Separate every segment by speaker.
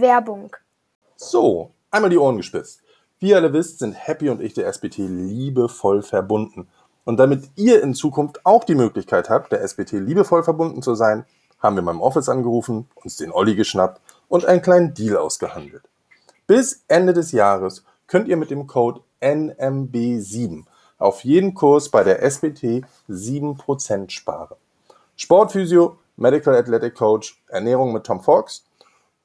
Speaker 1: Werbung.
Speaker 2: So, einmal die Ohren gespitzt. Wie ihr alle wisst, sind Happy und ich der SBT liebevoll verbunden. Und damit ihr in Zukunft auch die Möglichkeit habt, der SBT liebevoll verbunden zu sein, haben wir beim Office angerufen, uns den Olli geschnappt und einen kleinen Deal ausgehandelt. Bis Ende des Jahres könnt ihr mit dem Code NMB7 auf jeden Kurs bei der SBT 7% sparen. Sportphysio, Medical Athletic Coach, Ernährung mit Tom Fox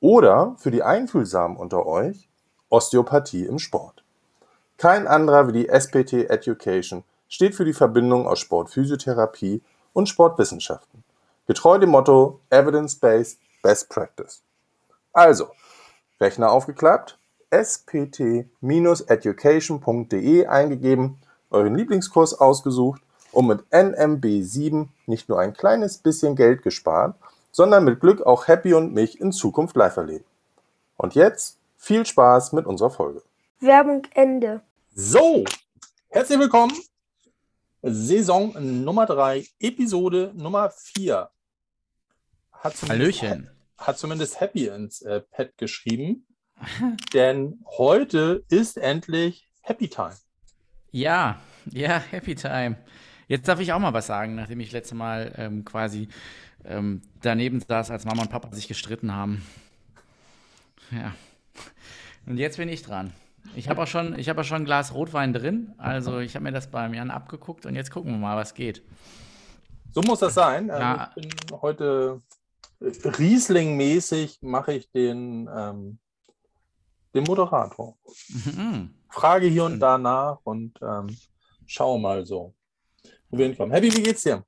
Speaker 2: oder für die Einfühlsamen unter euch Osteopathie im Sport. Kein anderer wie die SPT Education steht für die Verbindung aus Sportphysiotherapie und Sportwissenschaften. Getreu dem Motto Evidence-Based Best Practice. Also, Rechner aufgeklappt, spt-education.de eingegeben, euren Lieblingskurs ausgesucht und mit NMB7 nicht nur ein kleines bisschen Geld gespart, sondern mit Glück auch Happy und mich in Zukunft live erleben. Und jetzt viel Spaß mit unserer Folge.
Speaker 1: Werbung Ende.
Speaker 2: So, herzlich willkommen. Saison Nummer 3, Episode Nummer 4.
Speaker 3: Hat Hallöchen.
Speaker 2: Hat zumindest Happy ins äh, Pad geschrieben. denn heute ist endlich Happy Time.
Speaker 3: Ja, ja, Happy Time. Jetzt darf ich auch mal was sagen, nachdem ich letzte Mal ähm, quasi ähm, daneben saß, als Mama und Papa sich gestritten haben. Ja. Und jetzt bin ich dran. Ich habe auch, schon, auch schon ein Glas Rotwein drin. Also ich habe mir das beim Jan abgeguckt und jetzt gucken wir mal, was geht.
Speaker 2: So muss das sein. Ja. Also ich bin heute Riesling-mäßig mache ich den, ähm, den Moderator. Mhm. Frage hier und da nach und ähm, schau mal so, wo wir hinkommen. Happy, wie geht's dir?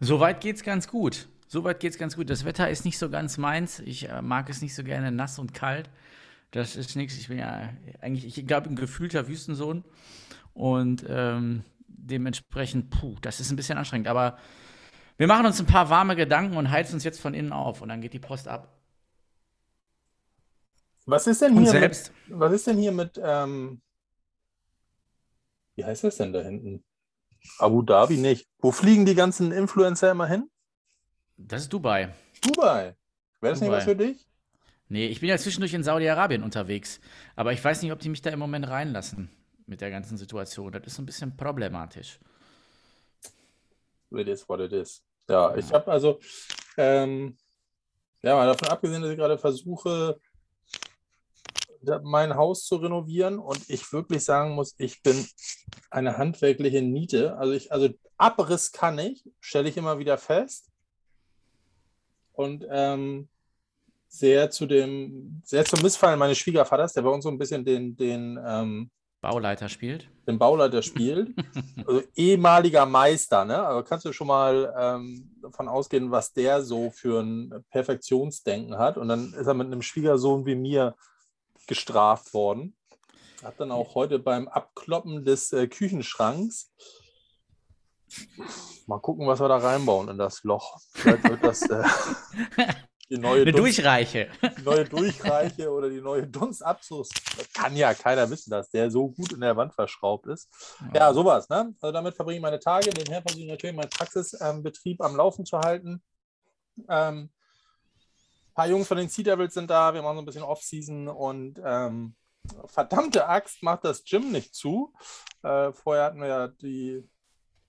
Speaker 3: Soweit geht's ganz gut. Soweit geht's ganz gut. Das Wetter ist nicht so ganz meins. Ich äh, mag es nicht so gerne nass und kalt. Das ist nichts. Ich bin ja eigentlich, ich glaube, ein gefühlter Wüstensohn. Und ähm, dementsprechend, puh, das ist ein bisschen anstrengend. Aber wir machen uns ein paar warme Gedanken und heizen uns jetzt von innen auf. Und dann geht die Post ab.
Speaker 2: Was ist denn hier? Mit, was ist denn hier mit, ähm, wie heißt das denn da hinten? Abu Dhabi nicht. Wo fliegen die ganzen Influencer immer hin?
Speaker 3: Das ist Dubai.
Speaker 2: Dubai. Wäre das Dubai. nicht was für dich?
Speaker 3: Nee, ich bin ja zwischendurch in Saudi-Arabien unterwegs. Aber ich weiß nicht, ob die mich da im Moment reinlassen mit der ganzen Situation. Das ist ein bisschen problematisch.
Speaker 2: It is what it is. Ja, ich habe also, ähm, ja, mal davon abgesehen, dass ich gerade versuche, mein Haus zu renovieren und ich wirklich sagen muss, ich bin eine handwerkliche Niete. Also ich, also Abriss kann ich, stelle ich immer wieder fest und ähm, sehr zu dem, sehr zum Missfallen meines Schwiegervaters, der bei uns so ein bisschen den, den ähm,
Speaker 3: Bauleiter spielt.
Speaker 2: Den Bauleiter spielt. also ehemaliger Meister, ne? Also kannst du schon mal ähm, davon ausgehen, was der so für ein Perfektionsdenken hat. Und dann ist er mit einem Schwiegersohn wie mir gestraft worden. Hat dann auch heute beim Abkloppen des äh, Küchenschranks Mal gucken, was wir da reinbauen in das Loch. Vielleicht wird das äh,
Speaker 3: die neue Eine Dunst, Durchreiche.
Speaker 2: Die neue Durchreiche oder die neue Dunstabzugs. Kann ja keiner wissen, dass der so gut in der Wand verschraubt ist. Ja, ja sowas. Ne? Also damit verbringe ich meine Tage. Nebenher versuche ich natürlich meinen Praxisbetrieb ähm, am Laufen zu halten. Ähm, ein paar Jungs von den Sea Devils sind da. Wir machen so ein bisschen Off-Season und ähm, verdammte Axt macht das Gym nicht zu. Äh, vorher hatten wir ja die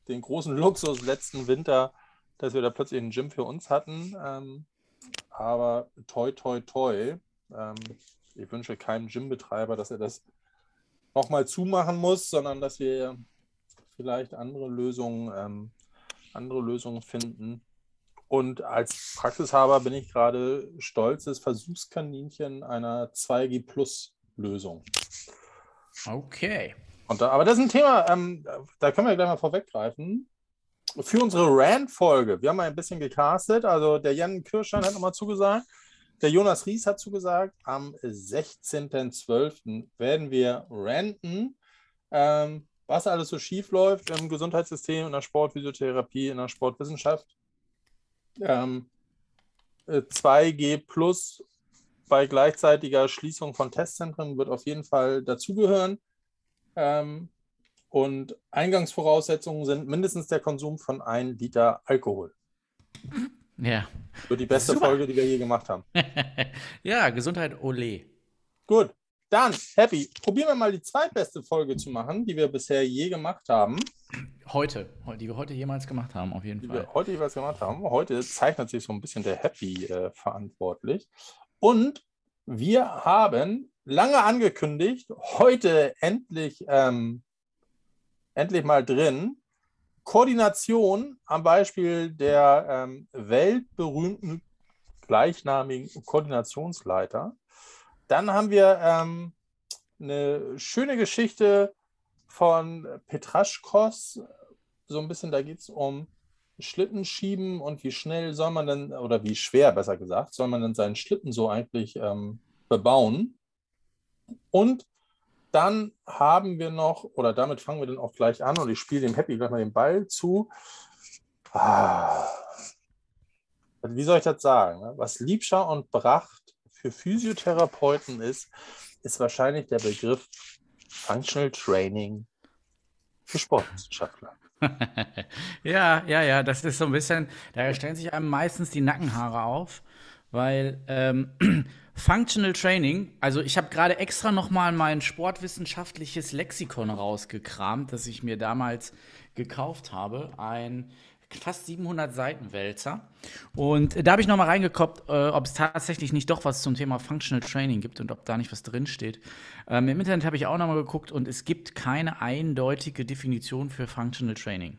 Speaker 2: den großen Luxus letzten Winter, dass wir da plötzlich ein Gym für uns hatten. Ähm, aber toi, toi, toi. Ähm, ich wünsche keinem Gymbetreiber, dass er das nochmal zumachen muss, sondern dass wir vielleicht andere Lösungen, ähm, andere Lösungen finden. Und als Praxishaber bin ich gerade stolzes Versuchskaninchen einer 2G Plus Lösung.
Speaker 3: Okay.
Speaker 2: Und da, aber das ist ein Thema, ähm, da können wir gleich mal vorweggreifen. Für unsere Rand-Folge, wir haben mal ein bisschen gecastet, also der Jan Kirschstein hat nochmal zugesagt, der Jonas Ries hat zugesagt, am 16.12. werden wir ranten, ähm, was alles so schief läuft im Gesundheitssystem, in der Sportphysiotherapie, in der Sportwissenschaft. Ähm, 2G äh, plus bei gleichzeitiger Schließung von Testzentren wird auf jeden Fall dazugehören. Ähm, und Eingangsvoraussetzungen sind mindestens der Konsum von 1 Liter Alkohol.
Speaker 3: Ja.
Speaker 2: Wird die beste Super. Folge, die wir je gemacht haben.
Speaker 3: ja, Gesundheit, ole.
Speaker 2: Gut. Dann, Happy, probieren wir mal die zweitbeste Folge zu machen, die wir bisher je gemacht haben.
Speaker 3: Heute, die wir heute jemals gemacht haben, auf jeden
Speaker 2: die
Speaker 3: Fall.
Speaker 2: Wir heute jeweils gemacht haben. Heute zeichnet sich so ein bisschen der Happy äh, verantwortlich. Und wir haben lange angekündigt, heute endlich, ähm, endlich mal drin, Koordination am Beispiel der ähm, weltberühmten gleichnamigen Koordinationsleiter. Dann haben wir ähm, eine schöne Geschichte von Petraschkos. So ein bisschen, da geht es um Schlittenschieben und wie schnell soll man denn, oder wie schwer besser gesagt, soll man denn seinen Schlitten so eigentlich ähm, bebauen. Und dann haben wir noch, oder damit fangen wir dann auch gleich an und ich spiele dem Happy gleich mal den Ball zu. Ah. Wie soll ich das sagen? Ne? Was Liebscher und Bracht für Physiotherapeuten ist, ist wahrscheinlich der Begriff Functional Training für Sportwissenschaftler.
Speaker 3: ja, ja, ja, das ist so ein bisschen, da stellen sich einem meistens die Nackenhaare auf, weil ähm, Functional Training, also ich habe gerade extra noch mal mein sportwissenschaftliches Lexikon rausgekramt, das ich mir damals gekauft habe, ein fast 700 Seiten Wälzer. Und da habe ich noch mal reingeguckt, äh, ob es tatsächlich nicht doch was zum Thema Functional Training gibt und ob da nicht was drin steht. Ähm, Im Internet habe ich auch noch mal geguckt und es gibt keine eindeutige Definition für Functional Training.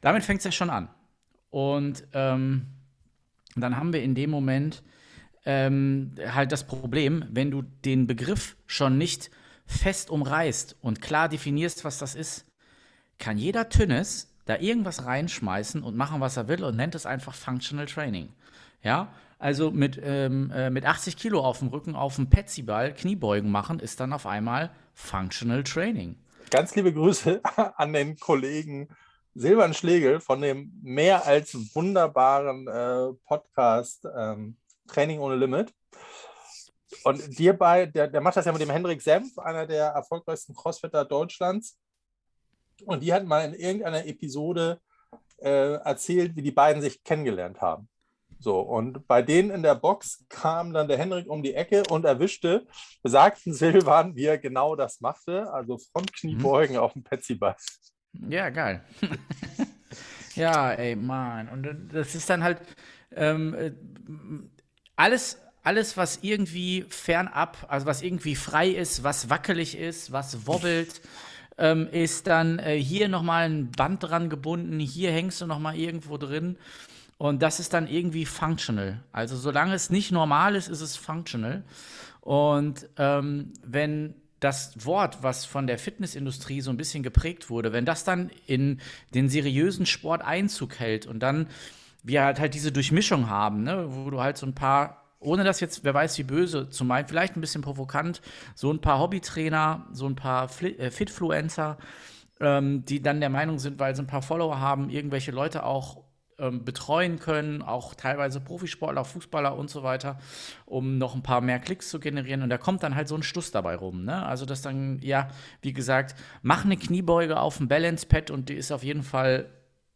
Speaker 3: Damit fängt es ja schon an. Und ähm, dann haben wir in dem Moment ähm, halt das Problem, wenn du den Begriff schon nicht fest umreißt und klar definierst, was das ist, kann jeder Tünnes da irgendwas reinschmeißen und machen, was er will und nennt es einfach Functional Training. Ja, also mit, ähm, äh, mit 80 Kilo auf dem Rücken auf dem Petsyball Kniebeugen machen, ist dann auf einmal Functional Training.
Speaker 2: Ganz liebe Grüße an den Kollegen Silvan Schlegel von dem mehr als wunderbaren äh, Podcast ähm, Training ohne Limit. Und dir bei, der, der macht das ja mit dem Hendrik Senf, einer der erfolgreichsten Crossfitter Deutschlands. Und die hat mal in irgendeiner Episode äh, erzählt, wie die beiden sich kennengelernt haben. So, und bei denen in der Box kam dann der Henrik um die Ecke und erwischte besagten Silvan, wie er genau das machte, also Frontkniebeugen mhm. auf dem Petsyball.
Speaker 3: Ja, geil. ja, ey, Mann. Und das ist dann halt ähm, äh, alles, alles, was irgendwie fernab, also was irgendwie frei ist, was wackelig ist, was wobbelt, ähm, ist dann äh, hier nochmal ein Band dran gebunden, hier hängst du nochmal irgendwo drin. Und das ist dann irgendwie functional. Also solange es nicht normal ist, ist es functional. Und ähm, wenn das Wort, was von der Fitnessindustrie so ein bisschen geprägt wurde, wenn das dann in den seriösen Sport Einzug hält und dann wir halt, halt diese Durchmischung haben, ne, wo du halt so ein paar ohne das jetzt, wer weiß wie böse zu meinen, vielleicht ein bisschen provokant, so ein paar Hobbytrainer, so ein paar äh, Fitfluencer, ähm, die dann der Meinung sind, weil sie ein paar Follower haben, irgendwelche Leute auch ähm, betreuen können, auch teilweise Profisportler, Fußballer und so weiter, um noch ein paar mehr Klicks zu generieren. Und da kommt dann halt so ein Stuss dabei rum. Ne? Also, das dann, ja, wie gesagt, mach eine Kniebeuge auf dem Balance-Pad und die ist auf jeden Fall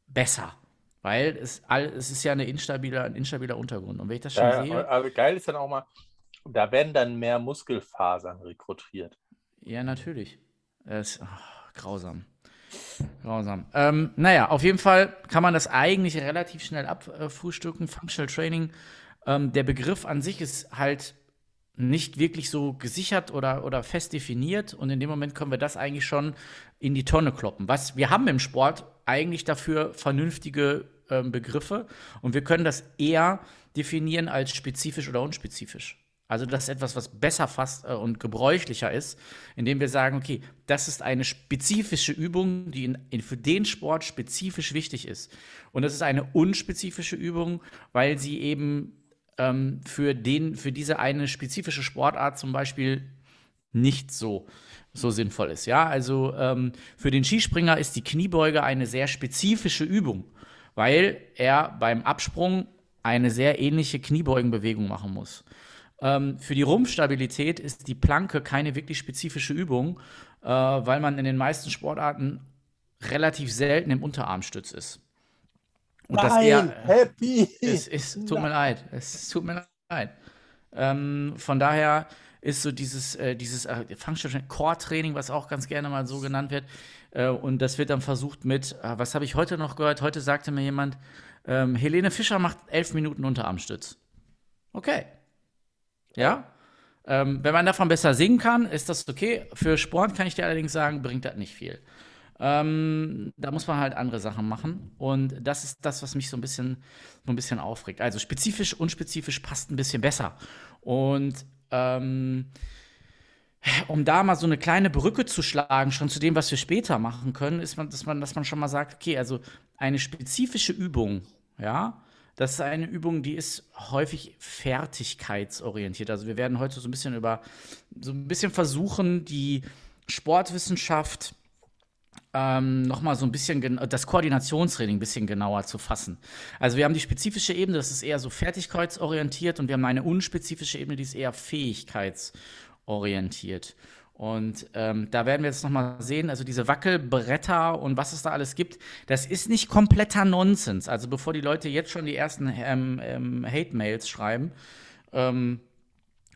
Speaker 3: besser. Weil es, es ist ja eine instabile, ein instabiler Untergrund. Und wenn ich das schon ja, sehe.
Speaker 2: Aber geil ist dann auch mal, da werden dann mehr Muskelfasern rekrutiert.
Speaker 3: Ja, natürlich. Das ist oh, grausam. Grausam. Ähm, naja, auf jeden Fall kann man das eigentlich relativ schnell abfrühstücken. Functional Training. Ähm, der Begriff an sich ist halt nicht wirklich so gesichert oder, oder fest definiert. Und in dem Moment können wir das eigentlich schon in die Tonne kloppen. Was wir haben im Sport eigentlich dafür vernünftige ähm, Begriffe und wir können das eher definieren als spezifisch oder unspezifisch. Also das ist etwas, was besser fasst äh, und gebräuchlicher ist, indem wir sagen, okay, das ist eine spezifische Übung, die in, in, für den Sport spezifisch wichtig ist. Und das ist eine unspezifische Übung, weil sie eben ähm, für, den, für diese eine spezifische Sportart zum Beispiel nicht so, so sinnvoll ist. Ja, also ähm, für den Skispringer ist die Kniebeuge eine sehr spezifische Übung weil er beim Absprung eine sehr ähnliche Kniebeugenbewegung machen muss. Ähm, für die Rumpfstabilität ist die Planke keine wirklich spezifische Übung, äh, weil man in den meisten Sportarten relativ selten im Unterarmstütz ist. Und Nein, das eher, happy. Es, es tut mir leid. Es tut mir leid. Ähm, von daher ist so dieses, äh, dieses äh, Core-Training, was auch ganz gerne mal so genannt wird. Äh, und das wird dann versucht mit, äh, was habe ich heute noch gehört? Heute sagte mir jemand, ähm, Helene Fischer macht elf Minuten Unterarmstütz. Okay. Ja? Ähm, wenn man davon besser singen kann, ist das okay. Für Sport kann ich dir allerdings sagen, bringt das nicht viel. Ähm, da muss man halt andere Sachen machen. Und das ist das, was mich so ein bisschen, so ein bisschen aufregt. Also spezifisch, unspezifisch passt ein bisschen besser. Und ähm, um da mal so eine kleine Brücke zu schlagen, schon zu dem, was wir später machen können, ist man, dass man, dass man schon mal sagt, okay, also eine spezifische Übung, ja, das ist eine Übung, die ist häufig fertigkeitsorientiert. Also wir werden heute so ein bisschen über, so ein bisschen versuchen, die Sportwissenschaft ähm, nochmal so ein bisschen das Koordinationstraining ein bisschen genauer zu fassen. Also wir haben die spezifische Ebene, das ist eher so fertigkeitsorientiert und wir haben eine unspezifische Ebene, die ist eher fähigkeitsorientiert. Und ähm, da werden wir jetzt nochmal sehen, also diese Wackelbretter und was es da alles gibt, das ist nicht kompletter Nonsens. Also bevor die Leute jetzt schon die ersten ähm, ähm, Hate-Mails schreiben ähm,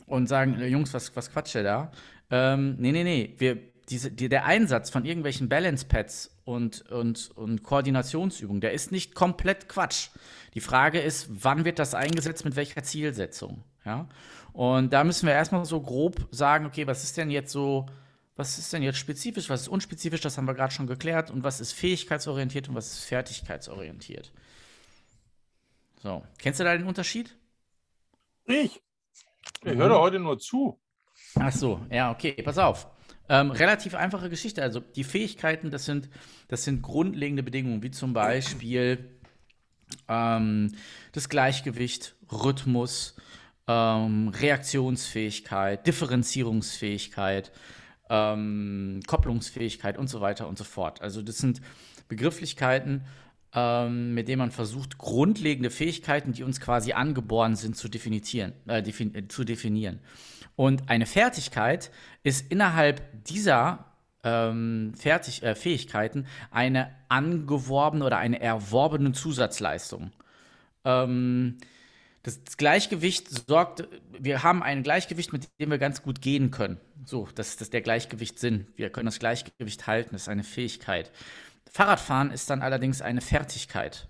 Speaker 3: und sagen, Jungs, was, was quatscht ihr da? Ähm, nee, nee, nee, wir, diese, die, der Einsatz von irgendwelchen Balance-Pads und, und, und Koordinationsübungen, der ist nicht komplett Quatsch. Die Frage ist, wann wird das eingesetzt, mit welcher Zielsetzung? Ja? Und da müssen wir erstmal so grob sagen, okay, was ist denn jetzt so, was ist denn jetzt spezifisch, was ist unspezifisch, das haben wir gerade schon geklärt, und was ist fähigkeitsorientiert und was ist fertigkeitsorientiert. So, kennst du da den Unterschied?
Speaker 2: Ich. Ich höre heute nur zu.
Speaker 3: Ach so, ja, okay, pass auf. Ähm, relativ einfache Geschichte. Also die Fähigkeiten, das sind, das sind grundlegende Bedingungen, wie zum Beispiel ähm, das Gleichgewicht, Rhythmus, ähm, Reaktionsfähigkeit, Differenzierungsfähigkeit, ähm, Kopplungsfähigkeit und so weiter und so fort. Also das sind Begrifflichkeiten, ähm, mit denen man versucht, grundlegende Fähigkeiten, die uns quasi angeboren sind, zu definieren. Äh, defin äh, zu definieren. Und eine Fertigkeit ist innerhalb dieser ähm, Fertig äh, Fähigkeiten eine angeworbene oder eine erworbene Zusatzleistung. Ähm, das Gleichgewicht sorgt, wir haben ein Gleichgewicht, mit dem wir ganz gut gehen können. So, das ist der Gleichgewichtssinn. Wir können das Gleichgewicht halten, das ist eine Fähigkeit. Fahrradfahren ist dann allerdings eine Fertigkeit.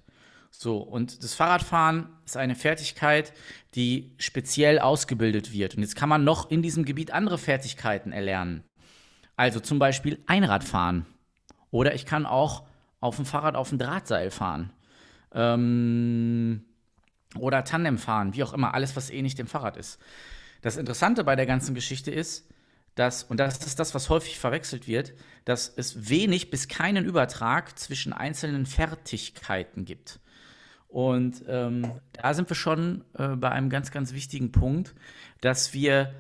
Speaker 3: So, und das Fahrradfahren ist eine Fertigkeit, die speziell ausgebildet wird. Und jetzt kann man noch in diesem Gebiet andere Fertigkeiten erlernen. Also zum Beispiel Einradfahren. Oder ich kann auch auf dem Fahrrad auf dem Drahtseil fahren. Ähm, oder Tandem fahren, wie auch immer, alles, was eh nicht dem Fahrrad ist. Das Interessante bei der ganzen Geschichte ist, dass, und das ist das, was häufig verwechselt wird, dass es wenig bis keinen Übertrag zwischen einzelnen Fertigkeiten gibt. Und ähm, da sind wir schon äh, bei einem ganz, ganz wichtigen Punkt, dass wir,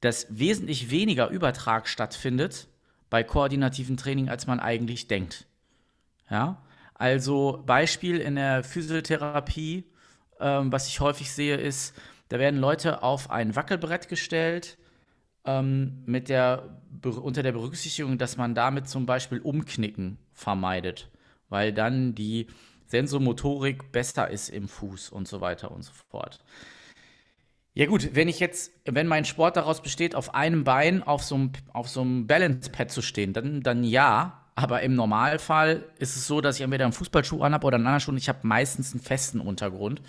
Speaker 3: dass wesentlich weniger Übertrag stattfindet bei koordinativen Training, als man eigentlich denkt. Ja, also Beispiel in der Physiotherapie ähm, was ich häufig sehe, ist, da werden Leute auf ein Wackelbrett gestellt, ähm, mit der, unter der Berücksichtigung, dass man damit zum Beispiel Umknicken vermeidet, weil dann die Sensomotorik besser ist im Fuß und so weiter und so fort. Ja gut, wenn ich jetzt, wenn mein Sport daraus besteht, auf einem Bein auf so einem, auf so einem Balance-Pad zu stehen, dann, dann ja. Aber im Normalfall ist es so, dass ich entweder einen Fußballschuh anhabe oder einen anderen Schuh ich habe meistens einen festen Untergrund.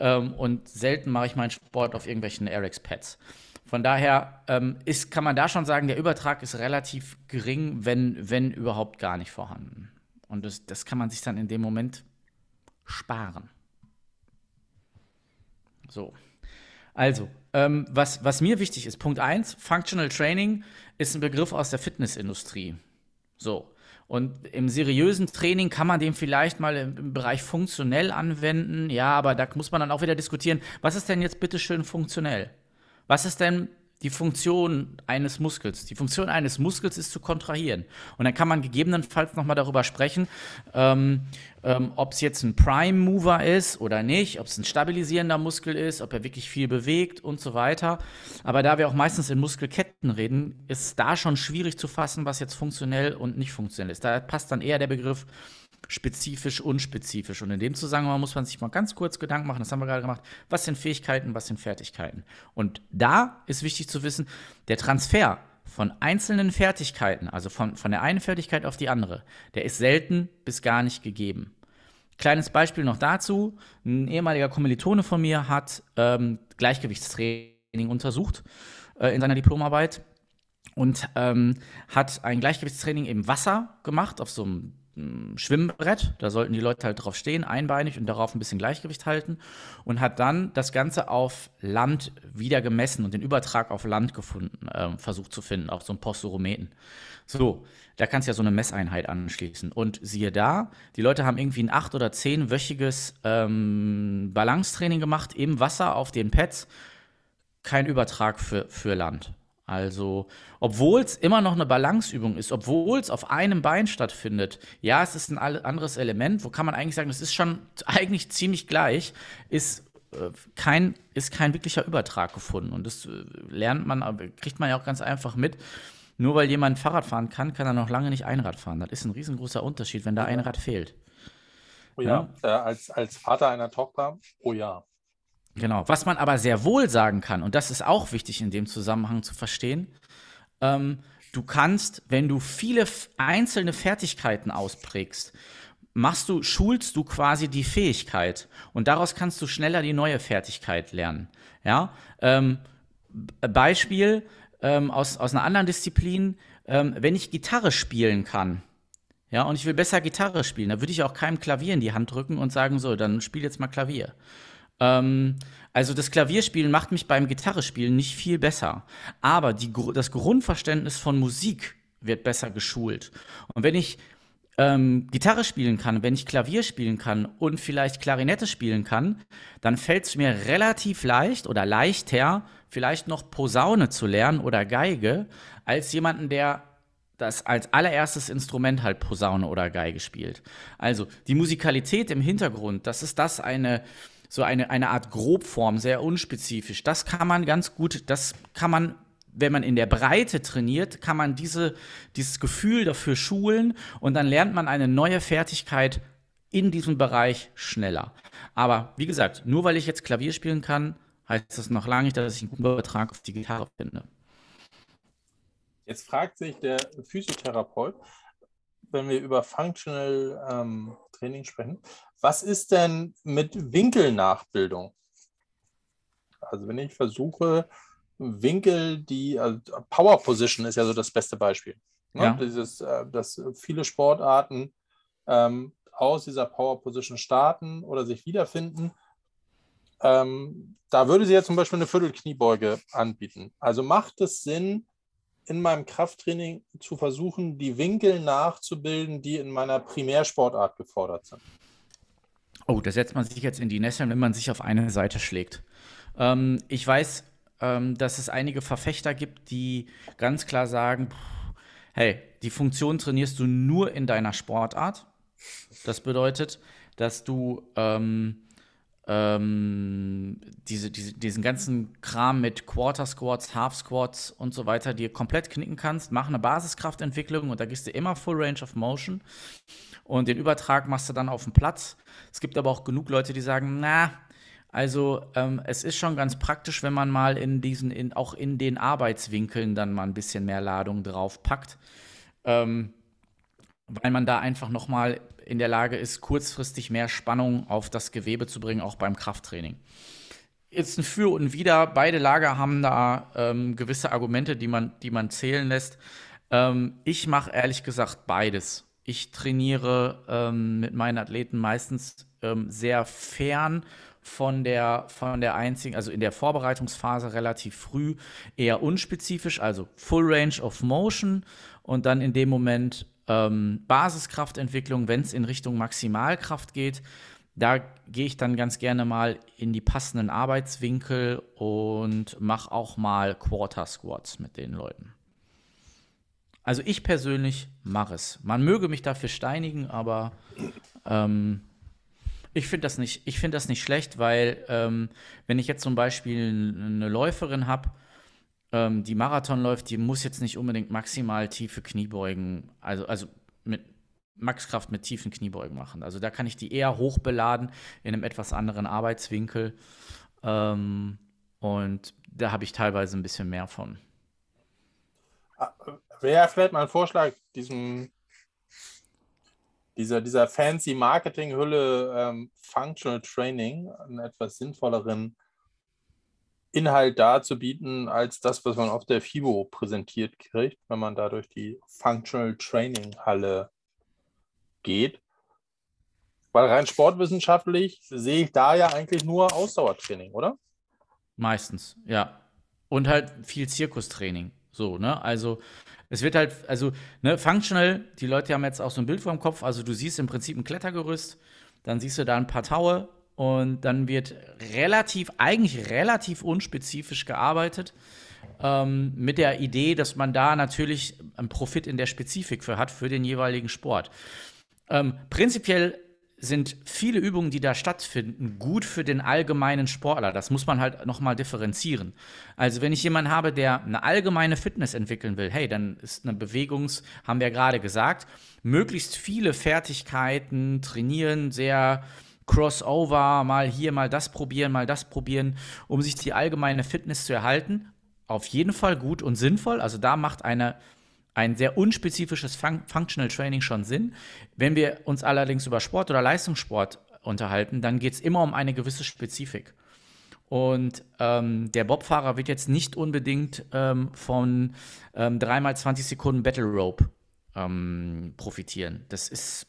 Speaker 3: Ähm, und selten mache ich meinen Sport auf irgendwelchen RX-Pads. Von daher ähm, ist, kann man da schon sagen, der Übertrag ist relativ gering, wenn, wenn überhaupt gar nicht vorhanden. Und das, das kann man sich dann in dem Moment sparen. So. Also, ähm, was, was mir wichtig ist, Punkt 1, Functional Training ist ein Begriff aus der Fitnessindustrie. So. Und im seriösen Training kann man den vielleicht mal im Bereich funktionell anwenden. Ja, aber da muss man dann auch wieder diskutieren, was ist denn jetzt bitteschön funktionell? Was ist denn die Funktion eines Muskels. Die Funktion eines Muskels ist zu kontrahieren. Und dann kann man gegebenenfalls nochmal darüber sprechen, ähm, ähm, ob es jetzt ein Prime Mover ist oder nicht, ob es ein stabilisierender Muskel ist, ob er wirklich viel bewegt und so weiter. Aber da wir auch meistens in Muskelketten reden, ist da schon schwierig zu fassen, was jetzt funktionell und nicht funktionell ist. Da passt dann eher der Begriff spezifisch, unspezifisch. Und in dem Zusammenhang muss man sich mal ganz kurz Gedanken machen, das haben wir gerade gemacht, was sind Fähigkeiten, was sind Fertigkeiten. Und da ist wichtig zu wissen, der Transfer von einzelnen Fertigkeiten, also von, von der einen Fertigkeit auf die andere, der ist selten bis gar nicht gegeben. Kleines Beispiel noch dazu: Ein ehemaliger Kommilitone von mir hat ähm, Gleichgewichtstraining untersucht äh, in seiner Diplomarbeit und ähm, hat ein Gleichgewichtstraining im Wasser gemacht auf so einem Schwimmbrett. Da sollten die Leute halt drauf stehen, einbeinig und darauf ein bisschen Gleichgewicht halten. Und hat dann das Ganze auf Land wieder gemessen und den Übertrag auf Land gefunden, äh, versucht zu finden, auch so ein Posturometern. So, da kannst du ja so eine Messeinheit anschließen. Und siehe da, die Leute haben irgendwie ein acht- oder zehnwöchiges ähm, Balancetraining gemacht im Wasser auf den Pads. Kein Übertrag für, für Land. Also, obwohl es immer noch eine Balanceübung ist, obwohl es auf einem Bein stattfindet, ja, es ist ein anderes Element, wo kann man eigentlich sagen, das ist schon eigentlich ziemlich gleich, ist äh, kein, ist kein wirklicher Übertrag gefunden. Und das äh, lernt man, kriegt man ja auch ganz einfach mit. Nur weil jemand Fahrrad fahren kann, kann er noch lange nicht Einrad fahren. Das ist ein riesengroßer Unterschied, wenn da ein Rad fehlt.
Speaker 2: Oh ja, ja. Äh, als, als Vater einer Tochter, oh ja.
Speaker 3: Genau. Was man aber sehr wohl sagen kann, und das ist auch wichtig in dem Zusammenhang zu verstehen, ähm, du kannst, wenn du viele einzelne Fertigkeiten ausprägst, machst du, schulst du quasi die Fähigkeit und daraus kannst du schneller die neue Fertigkeit lernen. Ja, ähm, Beispiel ähm, aus, aus einer anderen Disziplin, ähm, wenn ich Gitarre spielen kann, ja, und ich will besser Gitarre spielen, dann würde ich auch keinem Klavier in die Hand drücken und sagen, so, dann spiel jetzt mal Klavier. Ähm, also das Klavierspielen macht mich beim Gitarrespielen nicht viel besser. Aber die, das Grundverständnis von Musik wird besser geschult. Und wenn ich ähm, Gitarre spielen kann, wenn ich Klavier spielen kann und vielleicht Klarinette spielen kann, dann fällt es mir relativ leicht oder leichter, vielleicht noch Posaune zu lernen oder Geige, als jemanden, der das als allererstes Instrument halt Posaune oder Geige spielt. Also die Musikalität im Hintergrund, das ist das eine so eine, eine Art Grobform, sehr unspezifisch. Das kann man ganz gut, das kann man, wenn man in der Breite trainiert, kann man diese, dieses Gefühl dafür schulen und dann lernt man eine neue Fertigkeit in diesem Bereich schneller. Aber wie gesagt, nur weil ich jetzt Klavier spielen kann, heißt das noch lange nicht, dass ich einen guten Übertrag auf die Gitarre finde.
Speaker 2: Jetzt fragt sich der Physiotherapeut, wenn wir über Functional ähm, Training sprechen, was ist denn mit Winkelnachbildung? Also wenn ich versuche, Winkel, die also Power Position ist ja so das beste Beispiel. Ne? Ja. Dieses, äh, dass viele Sportarten ähm, aus dieser Power Position starten oder sich wiederfinden. Ähm, da würde sie ja zum Beispiel eine Viertelkniebeuge anbieten. Also macht es Sinn, in meinem Krafttraining zu versuchen, die Winkel nachzubilden, die in meiner Primärsportart gefordert sind.
Speaker 3: Oh, da setzt man sich jetzt in die Nesseln, wenn man sich auf eine Seite schlägt. Ähm, ich weiß, ähm, dass es einige Verfechter gibt, die ganz klar sagen, hey, die Funktion trainierst du nur in deiner Sportart. Das bedeutet, dass du ähm, ähm, diese, diese, diesen ganzen Kram mit Quarter Squats, Half Squats und so weiter dir komplett knicken kannst. Mach eine Basiskraftentwicklung und da gehst du immer Full Range of Motion. Und den Übertrag machst du dann auf dem Platz. Es gibt aber auch genug Leute, die sagen, na, also ähm, es ist schon ganz praktisch, wenn man mal in diesen, in, auch in den Arbeitswinkeln dann mal ein bisschen mehr Ladung drauf packt. Ähm, weil man da einfach noch mal in der Lage ist, kurzfristig mehr Spannung auf das Gewebe zu bringen, auch beim Krafttraining. Jetzt ein Für und Wider. Beide Lager haben da ähm, gewisse Argumente, die man, die man zählen lässt. Ähm, ich mache ehrlich gesagt beides. Ich trainiere ähm, mit meinen Athleten meistens ähm, sehr fern von der, von der einzigen, also in der Vorbereitungsphase relativ früh eher unspezifisch, also Full Range of Motion und dann in dem Moment ähm, Basiskraftentwicklung, wenn es in Richtung Maximalkraft geht. Da gehe ich dann ganz gerne mal in die passenden Arbeitswinkel und mache auch mal Quarter Squats mit den Leuten. Also ich persönlich mache es. Man möge mich dafür steinigen, aber ähm, ich finde das, nicht, find das nicht schlecht, weil ähm, wenn ich jetzt zum Beispiel eine Läuferin habe, ähm, die Marathon läuft, die muss jetzt nicht unbedingt maximal tiefe Kniebeugen, also, also mit Maxkraft mit tiefen Kniebeugen machen. Also da kann ich die eher hochbeladen in einem etwas anderen Arbeitswinkel. Ähm, und da habe ich teilweise ein bisschen mehr von.
Speaker 2: Ah, wäre vielleicht mal ein Vorschlag, diesem, dieser, dieser fancy Marketing-Hülle ähm, Functional Training einen etwas sinnvolleren Inhalt darzubieten, als das, was man auf der FIBO präsentiert kriegt, wenn man da durch die Functional Training Halle geht. Weil rein sportwissenschaftlich sehe ich da ja eigentlich nur Ausdauertraining, oder?
Speaker 3: Meistens, ja. Und halt viel Zirkustraining. So, ne? Also, es wird halt, also, ne, functional, die Leute haben jetzt auch so ein Bild vor dem Kopf. Also, du siehst im Prinzip ein Klettergerüst, dann siehst du da ein paar Taue und dann wird relativ, eigentlich relativ unspezifisch gearbeitet. Ähm, mit der Idee, dass man da natürlich einen Profit in der Spezifik für hat, für den jeweiligen Sport. Ähm, prinzipiell sind viele Übungen, die da stattfinden, gut für den allgemeinen Sportler. Das muss man halt nochmal differenzieren. Also wenn ich jemanden habe, der eine allgemeine Fitness entwickeln will, hey, dann ist eine Bewegungs, haben wir gerade gesagt, möglichst viele Fertigkeiten trainieren, sehr Crossover, mal hier, mal das probieren, mal das probieren, um sich die allgemeine Fitness zu erhalten. Auf jeden Fall gut und sinnvoll. Also da macht eine ein sehr unspezifisches Fun Functional Training schon Sinn. Wenn wir uns allerdings über Sport oder Leistungssport unterhalten, dann geht es immer um eine gewisse Spezifik. Und ähm, der Bobfahrer wird jetzt nicht unbedingt ähm, von ähm, 3x20 Sekunden Battle Rope ähm, profitieren. Das ist,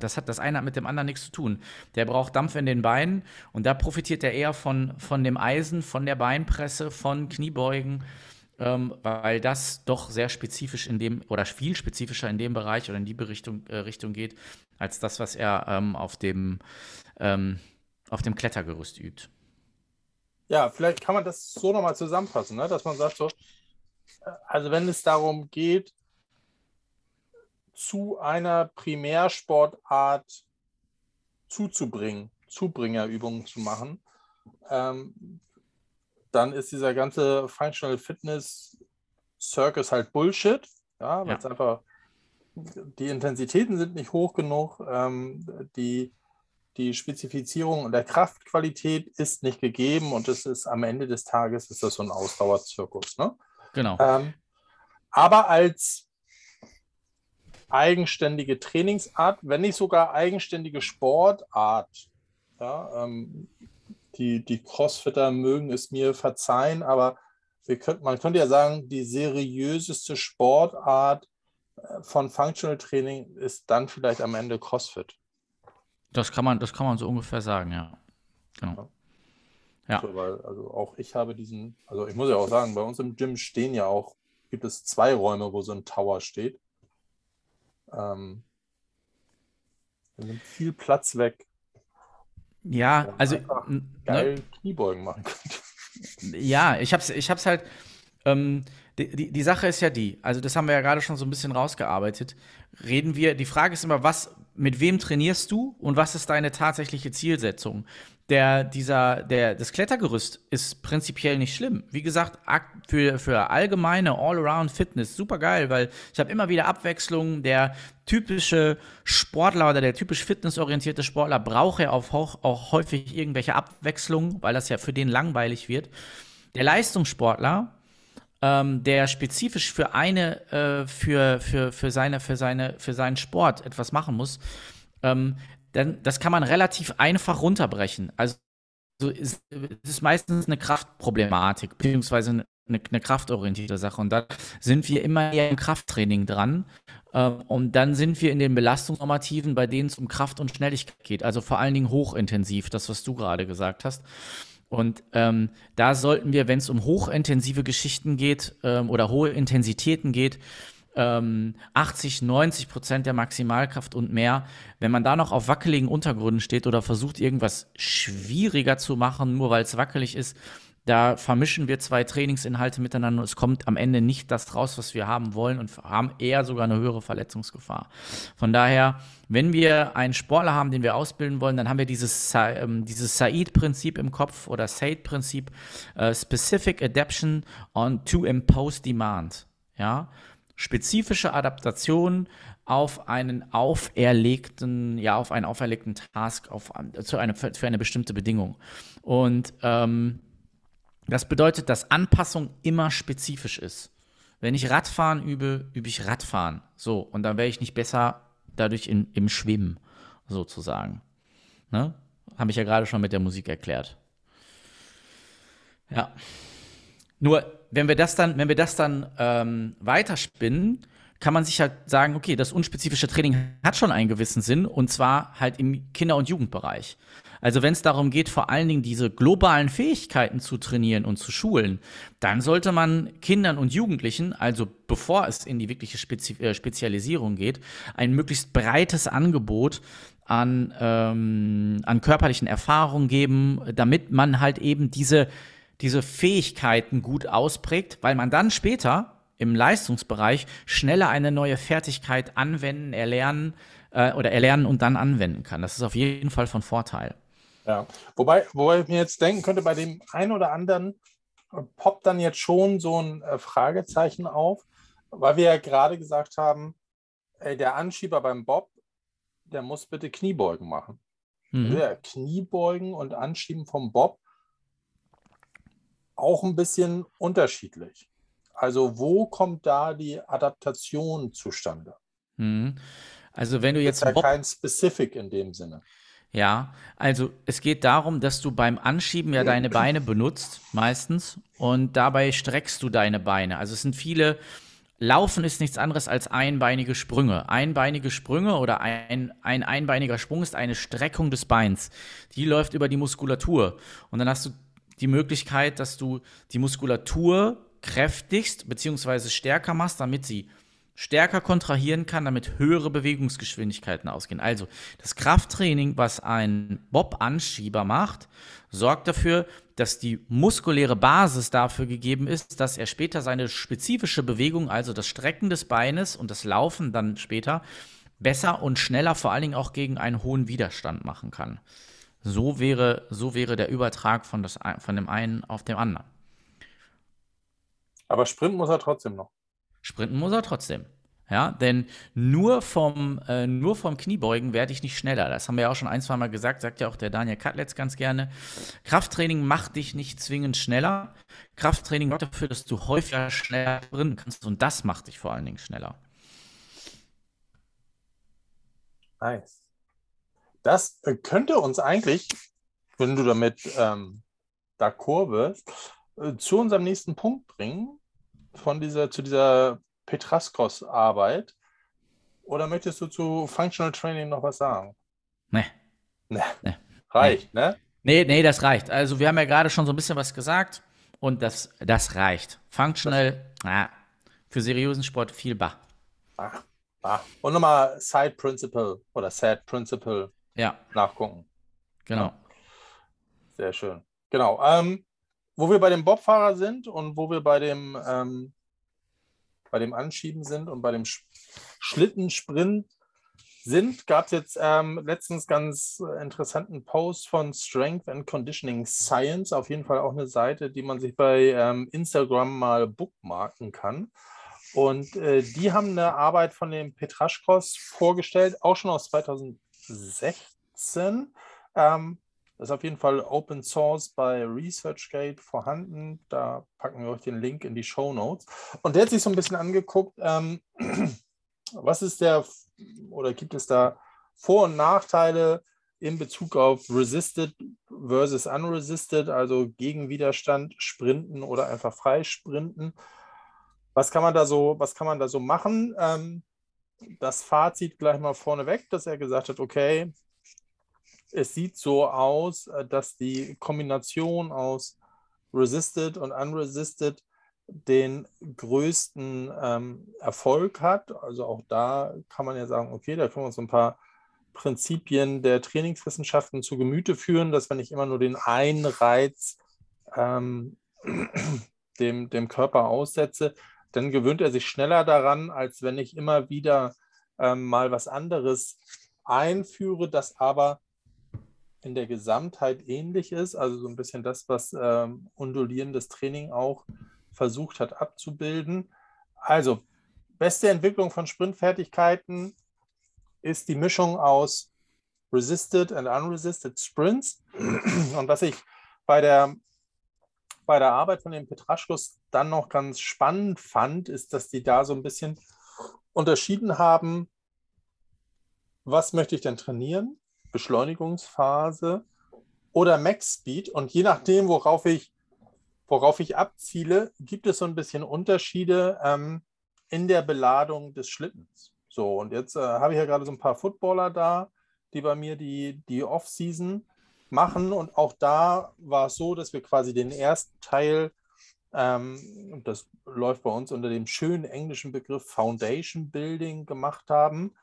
Speaker 3: das hat das eine hat mit dem anderen nichts zu tun. Der braucht Dampf in den Beinen und da profitiert er eher von, von dem Eisen, von der Beinpresse, von Kniebeugen ähm, weil das doch sehr spezifisch in dem oder viel spezifischer in dem Bereich oder in die Richtung, äh, Richtung geht, als das, was er ähm, auf, dem, ähm, auf dem Klettergerüst übt.
Speaker 2: Ja, vielleicht kann man das so nochmal zusammenfassen, ne? dass man sagt so, äh, also wenn es darum geht, zu einer Primärsportart zuzubringen, Zubringerübungen zu machen, ähm, dann ist dieser ganze Functional Fitness Circus halt Bullshit. Ja, weil es einfach, die Intensitäten sind nicht hoch genug, ähm, die, die Spezifizierung und der Kraftqualität ist nicht gegeben und es ist am Ende des Tages ist das so ein Ausdauerzirkus. Ne?
Speaker 3: Genau.
Speaker 2: Ähm, aber als eigenständige Trainingsart, wenn nicht sogar eigenständige Sportart, ja, ähm, die, die Crossfitter mögen es mir verzeihen, aber könnt, man könnte ja sagen, die seriöseste Sportart äh, von Functional Training ist dann vielleicht am Ende CrossFit.
Speaker 3: Das kann man, das kann man so ungefähr sagen, ja. Genau.
Speaker 2: Ja. So, weil, also auch ich habe diesen, also ich muss ja auch sagen, bei uns im Gym stehen ja auch, gibt es zwei Räume, wo so ein Tower steht. Ähm, nimmt viel Platz weg.
Speaker 3: Ja, also.
Speaker 2: Geil ne, Kniebeugen machen könnte.
Speaker 3: Ja, ich hab's, ich hab's halt. Ähm, die, die, die Sache ist ja die, also das haben wir ja gerade schon so ein bisschen rausgearbeitet. Reden wir, die Frage ist immer, was, mit wem trainierst du und was ist deine tatsächliche Zielsetzung? Der, dieser, der, das Klettergerüst ist prinzipiell nicht schlimm. Wie gesagt, für, für allgemeine All-Around-Fitness super geil, weil ich habe immer wieder Abwechslung. Der typische Sportler oder der typisch fitnessorientierte Sportler braucht ja auch, auch häufig irgendwelche Abwechslung, weil das ja für den langweilig wird. Der Leistungssportler, ähm, der spezifisch für eine, äh, für, für, für, seine, für, seine, für seinen Sport etwas machen muss, ähm, dann das kann man relativ einfach runterbrechen. Also es ist meistens eine Kraftproblematik, beziehungsweise eine, eine, kraftorientierte Sache. Und da sind wir immer eher im Krafttraining dran. Ähm, und dann sind wir in den Belastungsnormativen, bei denen es um Kraft und Schnelligkeit geht. Also vor allen Dingen hochintensiv, das, was du gerade gesagt hast. Und ähm, da sollten wir, wenn es um hochintensive Geschichten geht ähm, oder hohe Intensitäten geht, ähm, 80, 90 Prozent der Maximalkraft und mehr. Wenn man da noch auf wackeligen Untergründen steht oder versucht, irgendwas schwieriger zu machen, nur weil es wackelig ist, da vermischen wir zwei Trainingsinhalte miteinander und es kommt am Ende nicht das raus, was wir haben wollen und haben eher sogar eine höhere Verletzungsgefahr. Von daher, wenn wir einen Sportler haben, den wir ausbilden wollen, dann haben wir dieses, ähm, dieses SAID-Prinzip im Kopf oder SAID-Prinzip, äh, Specific Adaption on to Impose Demand. Ja, spezifische Adaptation auf einen auferlegten, ja, auf einen auferlegten Task, auf, zu eine, für eine bestimmte Bedingung. Und ähm, das bedeutet, dass Anpassung immer spezifisch ist. Wenn ich Radfahren übe, übe ich Radfahren. So, und dann wäre ich nicht besser dadurch in, im Schwimmen, sozusagen. Ne? Habe ich ja gerade schon mit der Musik erklärt. Ja. Nur, wenn wir das dann, wenn wir das dann ähm, weiterspinnen, kann man sich halt sagen, okay, das unspezifische Training hat schon einen gewissen Sinn und zwar halt im Kinder- und Jugendbereich. Also wenn es darum geht, vor allen Dingen diese globalen Fähigkeiten zu trainieren und zu schulen, dann sollte man Kindern und Jugendlichen, also bevor es in die wirkliche Spezi äh, Spezialisierung geht, ein möglichst breites Angebot an, ähm, an körperlichen Erfahrungen geben, damit man halt eben diese, diese Fähigkeiten gut ausprägt, weil man dann später im Leistungsbereich schneller eine neue Fertigkeit anwenden, erlernen äh, oder erlernen und dann anwenden kann. Das ist auf jeden Fall von Vorteil.
Speaker 2: Ja, wobei, wobei ich mir jetzt denken könnte, bei dem einen oder anderen äh, poppt dann jetzt schon so ein äh, Fragezeichen auf, weil wir ja gerade gesagt haben, ey, der Anschieber beim Bob, der muss bitte Kniebeugen machen. Mhm. Ja, Kniebeugen und Anschieben vom Bob auch ein bisschen unterschiedlich. Also wo kommt da die Adaptation zustande?
Speaker 3: Mhm. Also wenn du jetzt
Speaker 2: ist ja kein Specific in dem Sinne.
Speaker 3: Ja, also es geht darum, dass du beim Anschieben ja deine Beine benutzt, meistens, und dabei streckst du deine Beine. Also es sind viele, Laufen ist nichts anderes als einbeinige Sprünge. Einbeinige Sprünge oder ein, ein einbeiniger Sprung ist eine Streckung des Beins. Die läuft über die Muskulatur. Und dann hast du die Möglichkeit, dass du die Muskulatur kräftigst bzw. stärker machst, damit sie stärker kontrahieren kann, damit höhere Bewegungsgeschwindigkeiten ausgehen. Also das Krafttraining, was ein Bob-Anschieber macht, sorgt dafür, dass die muskuläre Basis dafür gegeben ist, dass er später seine spezifische Bewegung, also das Strecken des Beines und das Laufen dann später, besser und schneller vor allen Dingen auch gegen einen hohen Widerstand machen kann. So wäre, so wäre der Übertrag von, das, von dem einen auf dem anderen.
Speaker 2: Aber sprinten muss er trotzdem noch.
Speaker 3: Sprinten muss er trotzdem. Ja, denn nur vom, äh, nur vom Kniebeugen werde ich nicht schneller. Das haben wir ja auch schon ein, zwei Mal gesagt, sagt ja auch der Daniel Katlitz ganz gerne. Krafttraining macht dich nicht zwingend schneller. Krafttraining sorgt dafür, dass du häufiger schneller sprinten kannst und das macht dich vor allen Dingen schneller.
Speaker 2: Nice. Das äh, könnte uns eigentlich, wenn du damit ähm, d'accord wirst, äh, zu unserem nächsten Punkt bringen, von dieser, zu dieser Petraskos-Arbeit. Oder möchtest du zu Functional Training noch was sagen?
Speaker 3: Nee.
Speaker 2: Nee. nee. Reicht, nee. ne?
Speaker 3: Nee, nee, das reicht. Also wir haben ja gerade schon so ein bisschen was gesagt und das, das reicht. Functional, ah, für seriösen Sport viel bah.
Speaker 2: Ah, ah. Und nochmal Side Principle oder Sad Principle
Speaker 3: ja.
Speaker 2: nachgucken.
Speaker 3: Genau.
Speaker 2: Ja. Sehr schön. Genau. Ähm, wo wir bei dem Bobfahrer sind und wo wir bei dem, ähm, bei dem Anschieben sind und bei dem Sch Schlittensprint sind, gab es jetzt ähm, letztens ganz interessanten Post von Strength and Conditioning Science. Auf jeden Fall auch eine Seite, die man sich bei ähm, Instagram mal bookmarken kann. Und äh, die haben eine Arbeit von dem Petraschkos vorgestellt, auch schon aus 2016. Ähm, das ist auf jeden Fall Open Source bei ResearchGate vorhanden. Da packen wir euch den Link in die Show Notes. Und der hat sich so ein bisschen angeguckt, ähm, was ist der oder gibt es da Vor- und Nachteile in Bezug auf Resisted versus Unresisted, also gegen Widerstand, Sprinten oder einfach frei Sprinten. Was kann man da so, was kann man da so machen? Ähm, das Fazit gleich mal vorneweg, dass er gesagt hat, okay, es sieht so aus, äh, dass die Kombination aus Resisted und Unresisted den größten ähm, Erfolg hat. Also auch da kann man ja sagen, okay, da können wir uns ein paar Prinzipien der Trainingswissenschaften zu Gemüte führen, dass wenn ich immer nur den einen Reiz ähm, dem, dem Körper aussetze, dann gewöhnt er sich schneller daran, als wenn ich immer wieder ähm, mal was anderes einführe, das aber in der Gesamtheit ähnlich ist, also so ein bisschen das, was ähm, undulierendes Training auch versucht hat abzubilden. Also beste Entwicklung von Sprintfertigkeiten ist die Mischung aus Resisted and Unresisted Sprints. Und was ich bei der, bei der Arbeit von den Petraschkos dann noch ganz spannend fand, ist, dass die da so ein bisschen unterschieden haben, was möchte ich denn trainieren? Beschleunigungsphase oder Max Speed. Und je nachdem, worauf ich, worauf ich abziele, gibt es so ein bisschen Unterschiede ähm, in der Beladung des Schlittens. So, und jetzt äh, habe ich ja gerade so ein paar Footballer da, die bei mir die, die Off-Season machen. Und auch da war es so, dass wir quasi den ersten Teil, ähm, das läuft bei uns unter dem schönen englischen Begriff Foundation Building gemacht haben.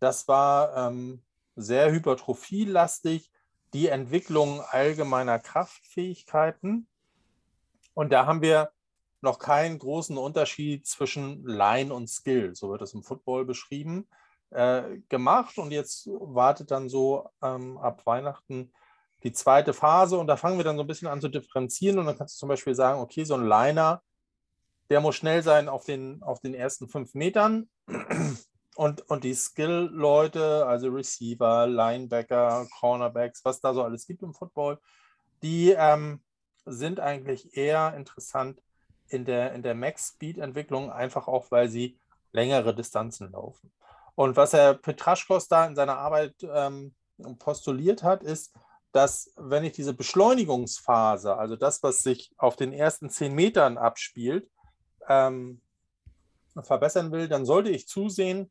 Speaker 2: Das war ähm, sehr hypertrophielastig, die Entwicklung allgemeiner Kraftfähigkeiten. Und da haben wir noch keinen großen Unterschied zwischen Line und Skill, so wird es im Football beschrieben, äh, gemacht. Und jetzt wartet dann so ähm, ab Weihnachten die zweite Phase und da fangen wir dann so ein bisschen an zu differenzieren und dann kannst du zum Beispiel sagen, okay, so ein Liner, der muss schnell sein auf den, auf den ersten fünf Metern und, und die Skill-Leute, also Receiver, Linebacker, Cornerbacks, was da so alles gibt im Football, die ähm, sind eigentlich eher interessant in der, in der Max-Speed-Entwicklung, einfach auch, weil sie längere Distanzen laufen. Und was Herr Petraschkos da in seiner Arbeit ähm, postuliert hat, ist, dass wenn ich diese Beschleunigungsphase, also das, was sich auf den ersten zehn Metern abspielt, ähm, verbessern will, dann sollte ich zusehen,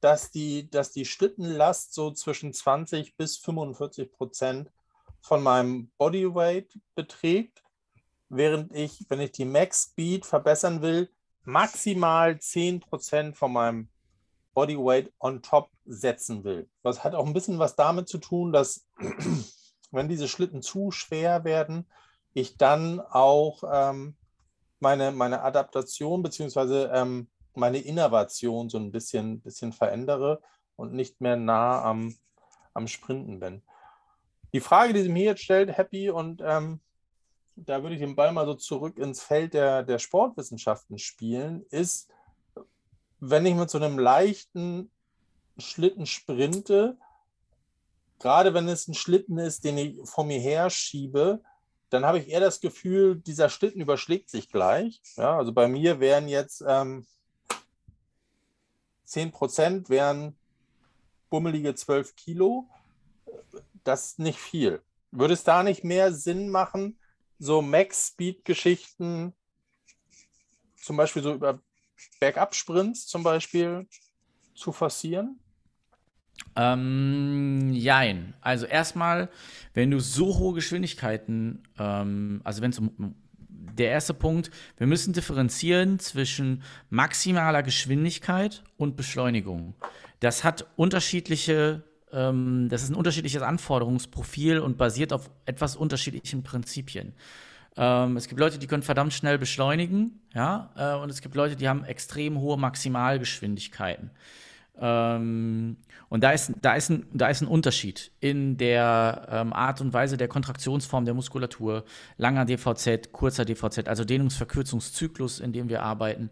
Speaker 2: dass die, dass die Schlittenlast so zwischen 20 bis 45 Prozent von meinem Bodyweight beträgt während ich, wenn ich die Max Speed verbessern will, maximal 10% von meinem Bodyweight on top setzen will. Das hat auch ein bisschen was damit zu tun, dass wenn diese Schlitten zu schwer werden, ich dann auch ähm, meine, meine Adaptation bzw. Ähm, meine Innovation so ein bisschen, bisschen verändere und nicht mehr nah am, am Sprinten bin. Die Frage, die sie mir jetzt stellt, Happy und ähm, da würde ich den Ball mal so zurück ins Feld der, der Sportwissenschaften spielen, ist, wenn ich mit so einem leichten Schlitten sprinte, gerade wenn es ein Schlitten ist, den ich vor mir her schiebe, dann habe ich eher das Gefühl, dieser Schlitten überschlägt sich gleich. Ja, also bei mir wären jetzt ähm, 10 Prozent, wären bummelige 12 Kilo. Das ist nicht viel. Würde es da nicht mehr Sinn machen, so Max-Speed-Geschichten, zum Beispiel so über Bergab-Sprints zum Beispiel, zu forcieren?
Speaker 3: Ähm, jein. Also erstmal, wenn du so hohe Geschwindigkeiten, ähm, also wenn es um der erste Punkt, wir müssen differenzieren zwischen maximaler Geschwindigkeit und Beschleunigung. Das hat unterschiedliche ähm, das ist ein unterschiedliches Anforderungsprofil und basiert auf etwas unterschiedlichen Prinzipien. Ähm, es gibt Leute, die können verdammt schnell beschleunigen, ja, äh, und es gibt Leute, die haben extrem hohe Maximalgeschwindigkeiten. Ähm, und da ist, da, ist ein, da ist ein Unterschied in der ähm, Art und Weise der Kontraktionsform der Muskulatur, langer DVZ, kurzer DVZ, also Dehnungsverkürzungszyklus, in dem wir arbeiten.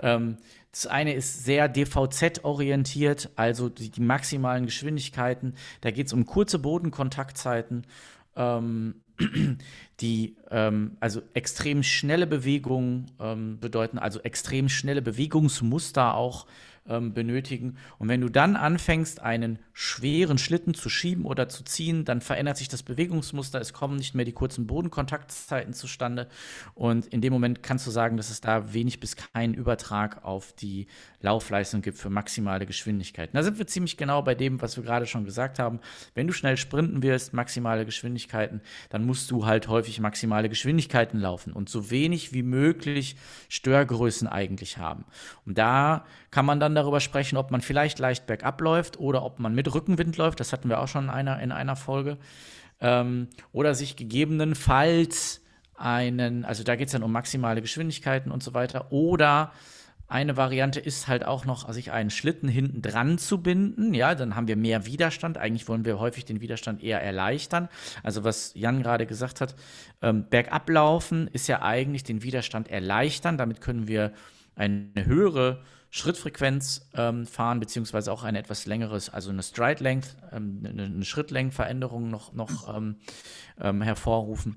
Speaker 3: Ähm, das eine ist sehr DVZ-orientiert, also die, die, maximalen Geschwindigkeiten. Da geht es um kurze Bodenkontaktzeiten, ähm, die ähm, also extrem schnelle Bewegungen ähm, bedeuten, also extrem schnelle Bewegungsmuster auch ähm, benötigen. Und wenn du dann anfängst, einen schweren Schlitten zu schieben oder zu ziehen, dann verändert sich das Bewegungsmuster, es kommen nicht mehr die kurzen Bodenkontaktzeiten zustande. Und in dem Moment kannst du sagen, dass es da wenig bis keinen Übertrag auf die Laufleistung gibt für maximale Geschwindigkeiten. Da sind wir ziemlich genau bei dem, was wir gerade schon gesagt haben. Wenn du schnell sprinten wirst, maximale Geschwindigkeiten, dann musst du halt häufig maximale Geschwindigkeiten laufen und so wenig wie möglich Störgrößen eigentlich haben. Und da kann man dann darüber sprechen, ob man vielleicht leicht bergab läuft oder ob man mit Rückenwind läuft. Das hatten wir auch schon in einer, in einer Folge. Ähm, oder sich gegebenenfalls einen, also da geht es dann um maximale Geschwindigkeiten und so weiter. Oder eine Variante ist halt auch noch, sich einen Schlitten hinten dran zu binden. Ja, dann haben wir mehr Widerstand. Eigentlich wollen wir häufig den Widerstand eher erleichtern. Also was Jan gerade gesagt hat, ähm, bergablaufen ist ja eigentlich den Widerstand erleichtern. Damit können wir eine höhere Schrittfrequenz ähm, fahren, beziehungsweise auch eine etwas längeres, also eine Stride Length, ähm, eine, eine Schrittlängenveränderung noch, noch ähm, ähm, hervorrufen.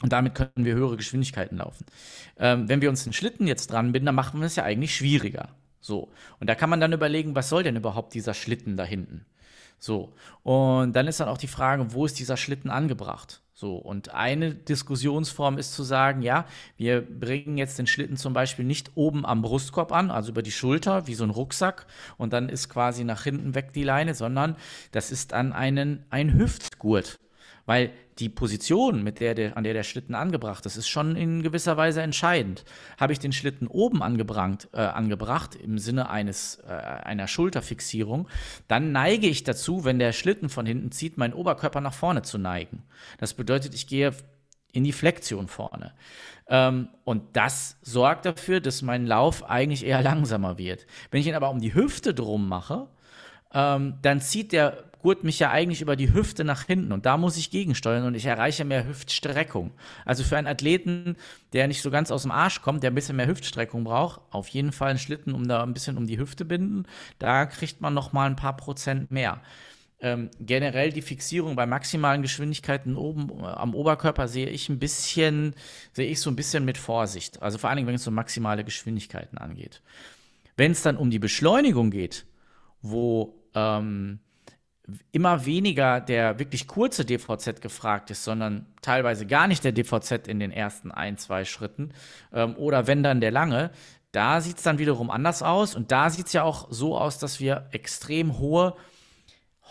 Speaker 3: Und damit können wir höhere Geschwindigkeiten laufen. Ähm, wenn wir uns den Schlitten jetzt dran binden, dann machen wir es ja eigentlich schwieriger. So. Und da kann man dann überlegen, was soll denn überhaupt dieser Schlitten da hinten? So. Und dann ist dann auch die Frage, wo ist dieser Schlitten angebracht? So, und eine Diskussionsform ist zu sagen, ja, wir bringen jetzt den Schlitten zum Beispiel nicht oben am Brustkorb an, also über die Schulter, wie so ein Rucksack, und dann ist quasi nach hinten weg die Leine, sondern das ist an einen, ein Hüftgurt. Weil die Position, mit der der, an der der Schlitten angebracht ist, ist schon in gewisser Weise entscheidend. Habe ich den Schlitten oben angebracht, äh, angebracht im Sinne eines, äh, einer Schulterfixierung, dann neige ich dazu, wenn der Schlitten von hinten zieht, meinen Oberkörper nach vorne zu neigen. Das bedeutet, ich gehe in die Flexion vorne. Ähm, und das sorgt dafür, dass mein Lauf eigentlich eher langsamer wird. Wenn ich ihn aber um die Hüfte drum mache, ähm, dann zieht der gurt mich ja eigentlich über die Hüfte nach hinten und da muss ich gegensteuern und ich erreiche mehr Hüftstreckung. Also für einen Athleten, der nicht so ganz aus dem Arsch kommt, der ein bisschen mehr Hüftstreckung braucht, auf jeden Fall einen Schlitten, um da ein bisschen um die Hüfte binden. Da kriegt man noch mal ein paar Prozent mehr. Ähm, generell die Fixierung bei maximalen Geschwindigkeiten oben äh, am Oberkörper sehe ich ein bisschen, sehe ich so ein bisschen mit Vorsicht. Also vor allen Dingen, wenn es um maximale Geschwindigkeiten angeht. Wenn es dann um die Beschleunigung geht, wo ähm, immer weniger der wirklich kurze DVZ gefragt ist, sondern teilweise gar nicht der DVZ in den ersten ein, zwei Schritten ähm, oder wenn dann der lange, da sieht es dann wiederum anders aus. Und da sieht es ja auch so aus, dass wir extrem hohe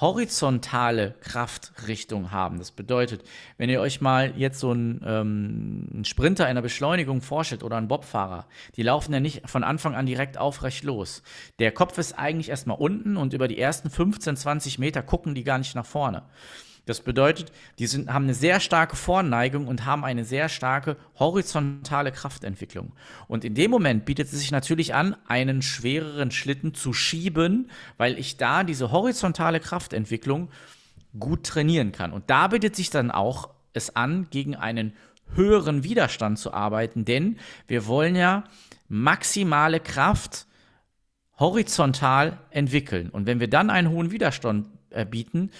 Speaker 3: horizontale Kraftrichtung haben. Das bedeutet, wenn ihr euch mal jetzt so einen, ähm, einen Sprinter in der Beschleunigung vorstellt oder einen Bobfahrer, die laufen ja nicht von Anfang an direkt aufrecht los. Der Kopf ist eigentlich erstmal unten und über die ersten 15, 20 Meter gucken die gar nicht nach vorne. Das bedeutet, die sind, haben eine sehr starke Vorneigung und haben eine sehr starke horizontale Kraftentwicklung. Und in dem Moment bietet es sich natürlich an, einen schwereren Schlitten zu schieben, weil ich da diese horizontale Kraftentwicklung gut trainieren kann. Und da bietet sich dann auch es an, gegen einen höheren Widerstand zu arbeiten, denn wir wollen ja maximale Kraft horizontal entwickeln. Und wenn wir dann einen hohen Widerstand äh, bieten,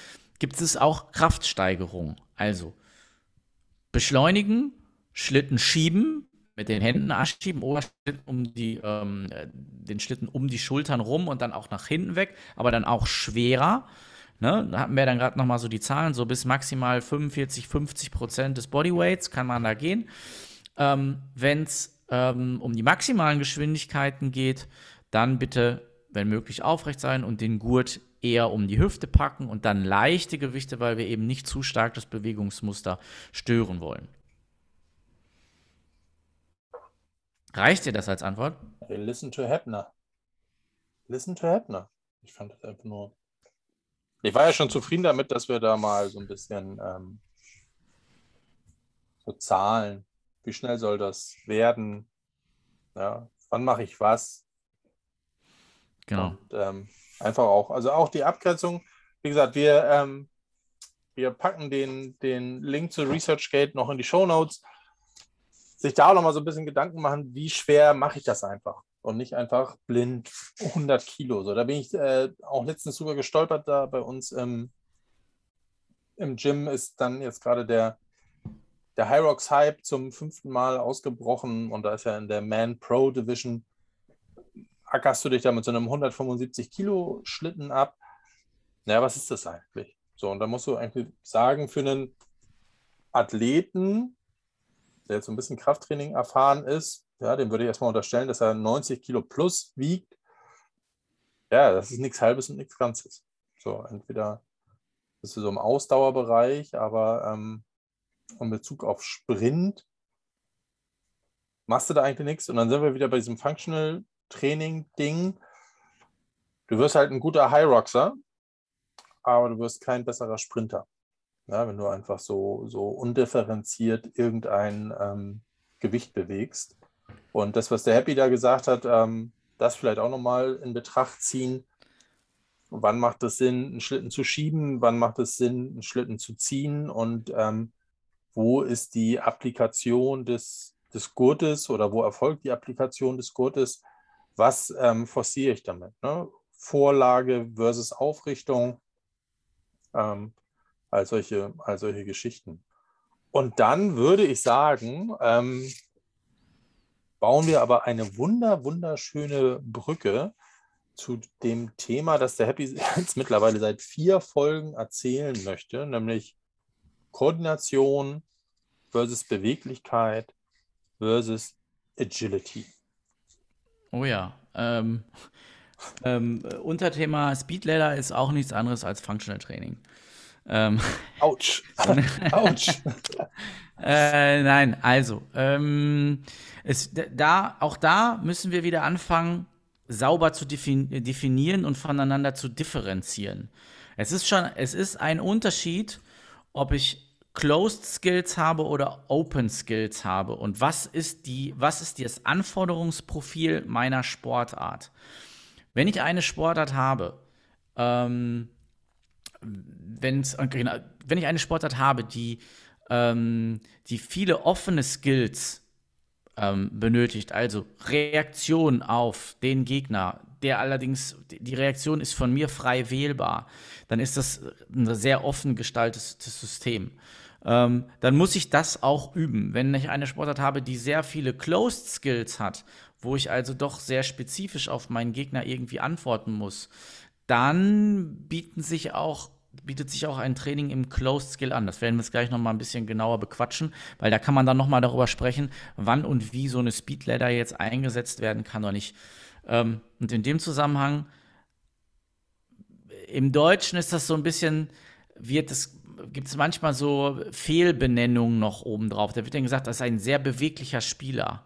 Speaker 3: gibt es auch Kraftsteigerung. Also beschleunigen, Schlitten schieben, mit den Händen anschieben, Oberschlitten um die, ähm, den Schlitten um die Schultern rum und dann auch nach hinten weg, aber dann auch schwerer. Ne? Da hatten wir dann gerade nochmal so die Zahlen, so bis maximal 45, 50 Prozent des Bodyweights kann man da gehen. Ähm, Wenn es ähm, um die maximalen Geschwindigkeiten geht, dann bitte, wenn möglich, aufrecht sein und den Gurt eher um die Hüfte packen und dann leichte Gewichte, weil wir eben nicht zu stark das Bewegungsmuster stören wollen. Reicht dir das als Antwort?
Speaker 2: Hey, listen to Heppner. Listen to Heppner. Ich fand das einfach nur. Ich war ja schon zufrieden damit, dass wir da mal so ein bisschen ähm, so Zahlen. Wie schnell soll das werden? Ja, wann mache ich was?
Speaker 3: Genau.
Speaker 2: Und, ähm, Einfach auch. Also auch die Abgrenzung. Wie gesagt, wir, ähm, wir packen den, den Link zu ResearchGate noch in die Show Notes. Sich da auch noch mal so ein bisschen Gedanken machen, wie schwer mache ich das einfach und nicht einfach blind 100 Kilo. So, da bin ich äh, auch letztens drüber gestolpert. Da bei uns im, im Gym ist dann jetzt gerade der, der Hyrox Hype zum fünften Mal ausgebrochen und da ist ja in der Man Pro Division ackerst du dich da mit so einem 175 Kilo Schlitten ab. Naja, was ist das eigentlich? So, und da musst du eigentlich sagen, für einen Athleten, der jetzt so ein bisschen Krafttraining erfahren ist, ja, dem würde ich erstmal unterstellen, dass er 90 Kilo plus wiegt. Ja, das ist nichts Halbes und nichts Ganzes. So, entweder bist du so im Ausdauerbereich, aber ähm, in Bezug auf Sprint machst du da eigentlich nichts. Und dann sind wir wieder bei diesem Functional Training-Ding. Du wirst halt ein guter High-Roxer, aber du wirst kein besserer Sprinter. Ja, wenn du einfach so, so undifferenziert irgendein ähm, Gewicht bewegst. Und das, was der Happy da gesagt hat, ähm, das vielleicht auch nochmal in Betracht ziehen. Wann macht es Sinn, einen Schlitten zu schieben? Wann macht es Sinn, einen Schlitten zu ziehen? Und ähm, wo ist die Applikation des, des Gurtes oder wo erfolgt die Applikation des Gurtes? Was ähm, forciere ich damit? Ne? Vorlage versus Aufrichtung, ähm, all, solche, all solche Geschichten. Und dann würde ich sagen, ähm, bauen wir aber eine wunder, wunderschöne Brücke zu dem Thema, das der Happy jetzt mittlerweile seit vier Folgen erzählen möchte, nämlich Koordination versus Beweglichkeit versus Agility.
Speaker 3: Oh ja. Ähm, ähm, Unterthema Speedladder ist auch nichts anderes als Functional Training.
Speaker 2: Ähm, Autsch.
Speaker 3: Autsch. äh, nein, also, ähm, es, da, auch da müssen wir wieder anfangen, sauber zu definieren und voneinander zu differenzieren. Es ist schon, es ist ein Unterschied, ob ich Closed Skills habe oder Open Skills habe und was ist die, was ist das Anforderungsprofil meiner Sportart? Wenn ich eine Sportart habe, ähm, wenn's, genau, wenn ich eine Sportart habe, die, ähm, die viele offene Skills ähm, benötigt, also Reaktion auf den Gegner, der allerdings, die Reaktion ist von mir frei wählbar, dann ist das ein sehr offen gestaltetes System. Ähm, dann muss ich das auch üben. Wenn ich eine Sportart habe, die sehr viele Closed Skills hat, wo ich also doch sehr spezifisch auf meinen Gegner irgendwie antworten muss, dann bieten sich auch bietet sich auch ein Training im Closed Skill an. Das werden wir jetzt gleich noch mal ein bisschen genauer bequatschen, weil da kann man dann noch mal darüber sprechen, wann und wie so eine Speed Ladder jetzt eingesetzt werden kann oder nicht. Ähm, und in dem Zusammenhang, im Deutschen ist das so ein bisschen, wird es gibt es manchmal so Fehlbenennungen noch obendrauf. Da wird dann gesagt, das ist ein sehr beweglicher Spieler.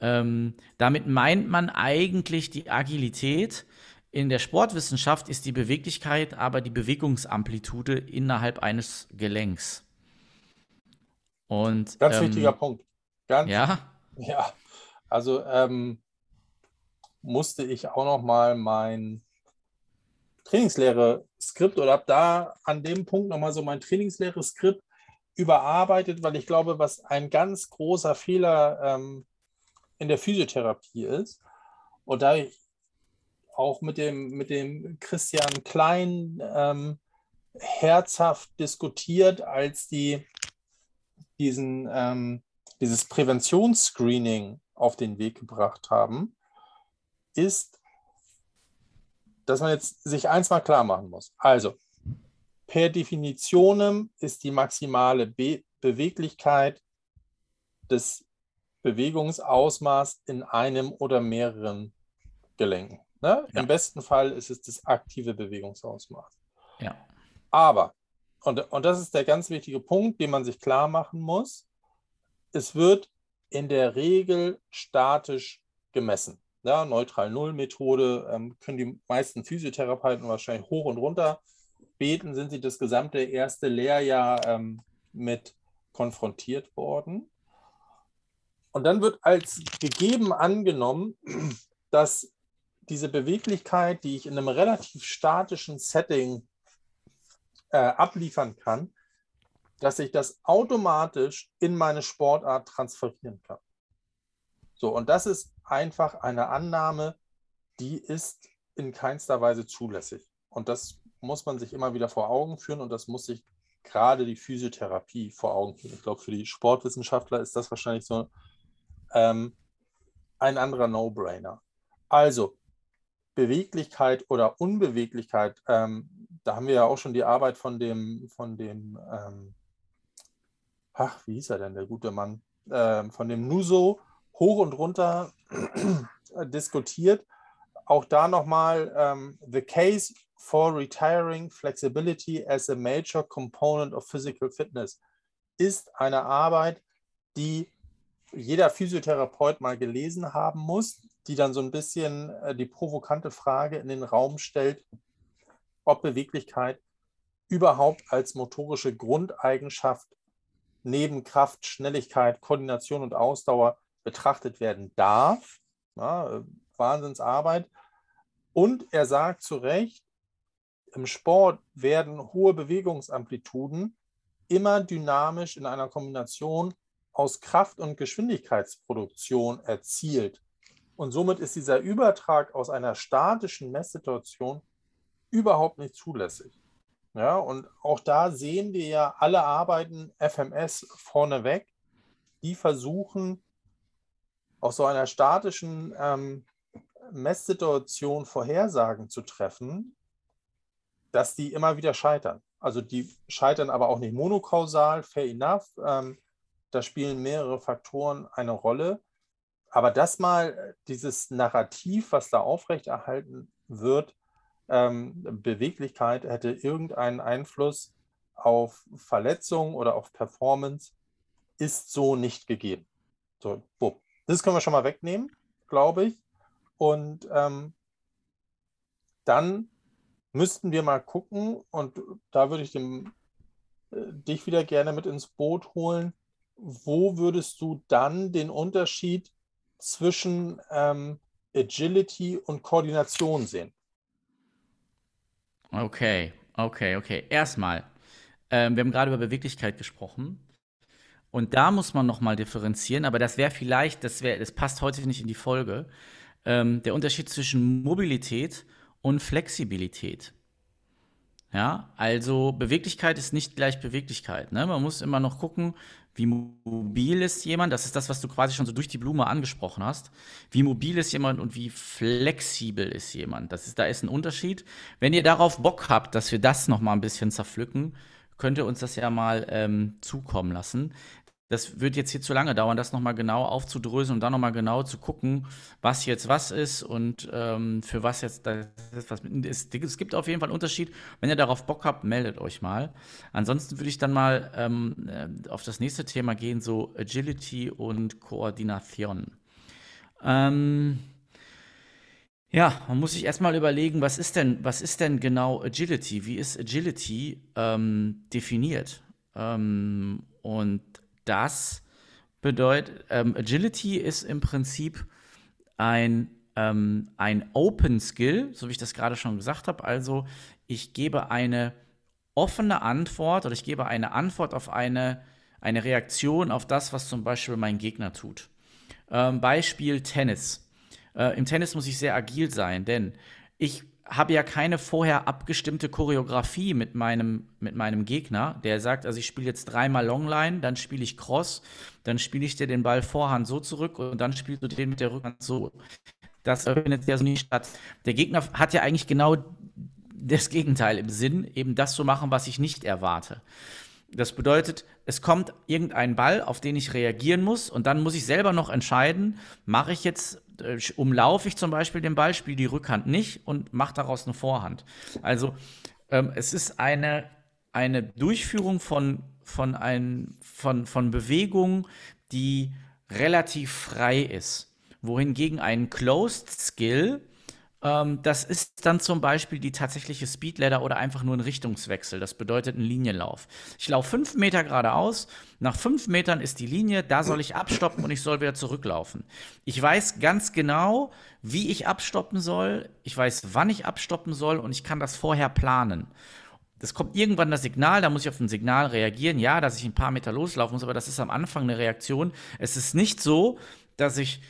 Speaker 3: Ähm, damit meint man eigentlich die Agilität, in der Sportwissenschaft ist die Beweglichkeit aber die Bewegungsamplitude innerhalb eines Gelenks.
Speaker 2: Und, Ganz ähm, wichtiger Punkt. Ganz,
Speaker 3: ja.
Speaker 2: Ja. Also ähm, musste ich auch noch mal mein Trainingslehre-Skript oder habe da an dem Punkt noch mal so mein Trainingslehre-Skript überarbeitet, weil ich glaube, was ein ganz großer Fehler ähm, in der Physiotherapie ist. Und da ich auch mit dem, mit dem Christian Klein ähm, herzhaft diskutiert, als die diesen, ähm, dieses Präventionsscreening auf den Weg gebracht haben, ist, dass man jetzt sich eins mal klar machen muss. Also, per Definition ist die maximale Be Beweglichkeit des Bewegungsausmaß in einem oder mehreren Gelenken. Ne? Ja. Im besten Fall ist es das aktive Bewegungsausmaß.
Speaker 3: Ja.
Speaker 2: Aber, und, und das ist der ganz wichtige Punkt, den man sich klar machen muss, es wird in der Regel statisch gemessen. Ja, Neutral-Null-Methode ähm, können die meisten Physiotherapeuten wahrscheinlich hoch und runter beten, sind sie das gesamte erste Lehrjahr ähm, mit konfrontiert worden. Und dann wird als gegeben angenommen, dass diese Beweglichkeit, die ich in einem relativ statischen Setting äh, abliefern kann, dass ich das automatisch in meine Sportart transferieren kann. So, und das ist einfach eine Annahme, die ist in keinster Weise zulässig. Und das muss man sich immer wieder vor Augen führen und das muss sich gerade die Physiotherapie vor Augen führen. Ich glaube, für die Sportwissenschaftler ist das wahrscheinlich so ähm, ein anderer No-Brainer. Also, Beweglichkeit oder Unbeweglichkeit, ähm, da haben wir ja auch schon die Arbeit von dem, von dem, ähm, ach, wie hieß er denn, der gute Mann, ähm, von dem Nuso hoch und runter diskutiert. Auch da nochmal, ähm, the case for retiring flexibility as a major component of physical fitness ist eine Arbeit, die jeder Physiotherapeut mal gelesen haben muss, die dann so ein bisschen äh, die provokante Frage in den Raum stellt, ob Beweglichkeit überhaupt als motorische Grundeigenschaft neben Kraft, Schnelligkeit, Koordination und Ausdauer betrachtet werden darf. Ja, Wahnsinnsarbeit. Und er sagt zu Recht, im Sport werden hohe Bewegungsamplituden immer dynamisch in einer Kombination aus Kraft- und Geschwindigkeitsproduktion erzielt. Und somit ist dieser Übertrag aus einer statischen Messsituation überhaupt nicht zulässig. Ja, und auch da sehen wir ja, alle arbeiten FMS vorneweg, die versuchen, aus so einer statischen ähm, Messsituation Vorhersagen zu treffen, dass die immer wieder scheitern. Also die scheitern aber auch nicht monokausal, fair enough. Ähm, da spielen mehrere Faktoren eine Rolle. Aber das mal, dieses Narrativ, was da aufrechterhalten wird, ähm, Beweglichkeit hätte irgendeinen Einfluss auf Verletzungen oder auf Performance, ist so nicht gegeben. So, das können wir schon mal wegnehmen, glaube ich. Und ähm, dann müssten wir mal gucken, und da würde ich dem, äh, dich wieder gerne mit ins Boot holen. Wo würdest du dann den Unterschied zwischen ähm, Agility und Koordination sehen?
Speaker 3: Okay, okay, okay. Erstmal, ähm, wir haben gerade über Beweglichkeit gesprochen. Und da muss man nochmal differenzieren, aber das wäre vielleicht, das, wär, das passt heute nicht in die Folge, ähm, der Unterschied zwischen Mobilität und Flexibilität. Ja, also Beweglichkeit ist nicht gleich Beweglichkeit. Ne? Man muss immer noch gucken, wie mobil ist jemand? Das ist das, was du quasi schon so durch die Blume angesprochen hast. Wie mobil ist jemand und wie flexibel ist jemand? Das ist, da ist ein Unterschied. Wenn ihr darauf Bock habt, dass wir das noch mal ein bisschen zerpflücken, könnt ihr uns das ja mal ähm, zukommen lassen. Das wird jetzt hier zu lange dauern, das nochmal genau aufzudröseln und dann nochmal genau zu gucken, was jetzt was ist und ähm, für was jetzt das was ist. Es gibt auf jeden Fall einen Unterschied. Wenn ihr darauf Bock habt, meldet euch mal. Ansonsten würde ich dann mal ähm, äh, auf das nächste Thema gehen, so Agility und Koordination. Ähm, ja, man muss sich erstmal überlegen, was ist denn, was ist denn genau Agility? Wie ist Agility ähm, definiert? Ähm, und das bedeutet, ähm, Agility ist im Prinzip ein, ähm, ein Open Skill, so wie ich das gerade schon gesagt habe. Also ich gebe eine offene Antwort oder ich gebe eine Antwort auf eine, eine Reaktion auf das, was zum Beispiel mein Gegner tut. Ähm, Beispiel Tennis. Äh, Im Tennis muss ich sehr agil sein, denn ich habe ja keine vorher abgestimmte Choreografie mit meinem, mit meinem Gegner, der sagt, also ich spiele jetzt dreimal Longline, dann spiele ich Cross, dann spiele ich dir den Ball Vorhand so zurück und dann spielst du den mit der Rückhand so. Das findet ja so nicht statt. Der Gegner hat ja eigentlich genau das Gegenteil im Sinn, eben das zu machen, was ich nicht erwarte. Das bedeutet, es kommt irgendein Ball, auf den ich reagieren muss und dann muss ich selber noch entscheiden, mache ich jetzt umlaufe ich zum Beispiel den Ball, spiele die Rückhand nicht und mache daraus eine Vorhand. Also ähm, es ist eine, eine Durchführung von, von, ein, von, von Bewegungen, die relativ frei ist. Wohingegen ein Closed Skill ähm, das ist dann zum Beispiel die tatsächliche Speedladder oder einfach nur ein Richtungswechsel. Das bedeutet ein Linienlauf. Ich laufe fünf Meter geradeaus, nach fünf Metern ist die Linie, da soll ich abstoppen und ich soll wieder zurücklaufen. Ich weiß ganz genau, wie ich abstoppen soll, ich weiß, wann ich abstoppen soll und ich kann das vorher planen. Es kommt irgendwann das Signal, da muss ich auf ein Signal reagieren, ja, dass ich ein paar Meter loslaufen muss, aber das ist am Anfang eine Reaktion. Es ist nicht so, dass ich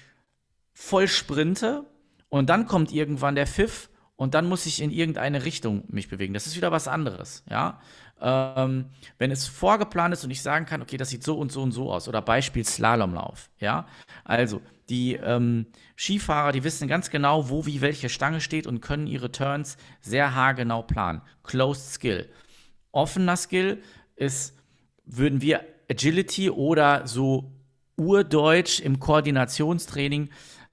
Speaker 3: voll sprinte und dann kommt irgendwann der Pfiff und dann muss ich in irgendeine Richtung mich bewegen. Das ist wieder was anderes, ja. Ähm, wenn es vorgeplant ist und ich sagen kann, okay, das sieht so und so und so aus. Oder Beispiel Slalomlauf, ja. Also, die ähm, Skifahrer, die wissen ganz genau, wo wie welche Stange steht und können ihre Turns sehr haargenau planen. Closed Skill. Offener Skill ist, würden wir Agility oder so urdeutsch im Koordinationstraining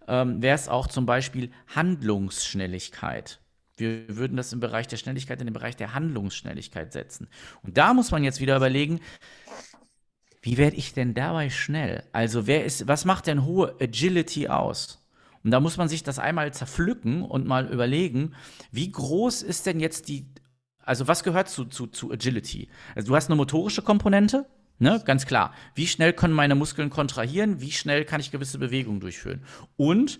Speaker 3: ähm, wäre es auch zum Beispiel Handlungsschnelligkeit. Wir würden das im Bereich der Schnelligkeit in den Bereich der Handlungsschnelligkeit setzen. Und da muss man jetzt wieder überlegen, wie werde ich denn dabei schnell? Also wer ist, was macht denn hohe Agility aus? Und da muss man sich das einmal zerpflücken und mal überlegen, wie groß ist denn jetzt die, also was gehört zu, zu, zu Agility? Also du hast eine motorische Komponente, Ne, ganz klar. Wie schnell können meine Muskeln kontrahieren? Wie schnell kann ich gewisse Bewegungen durchführen? Und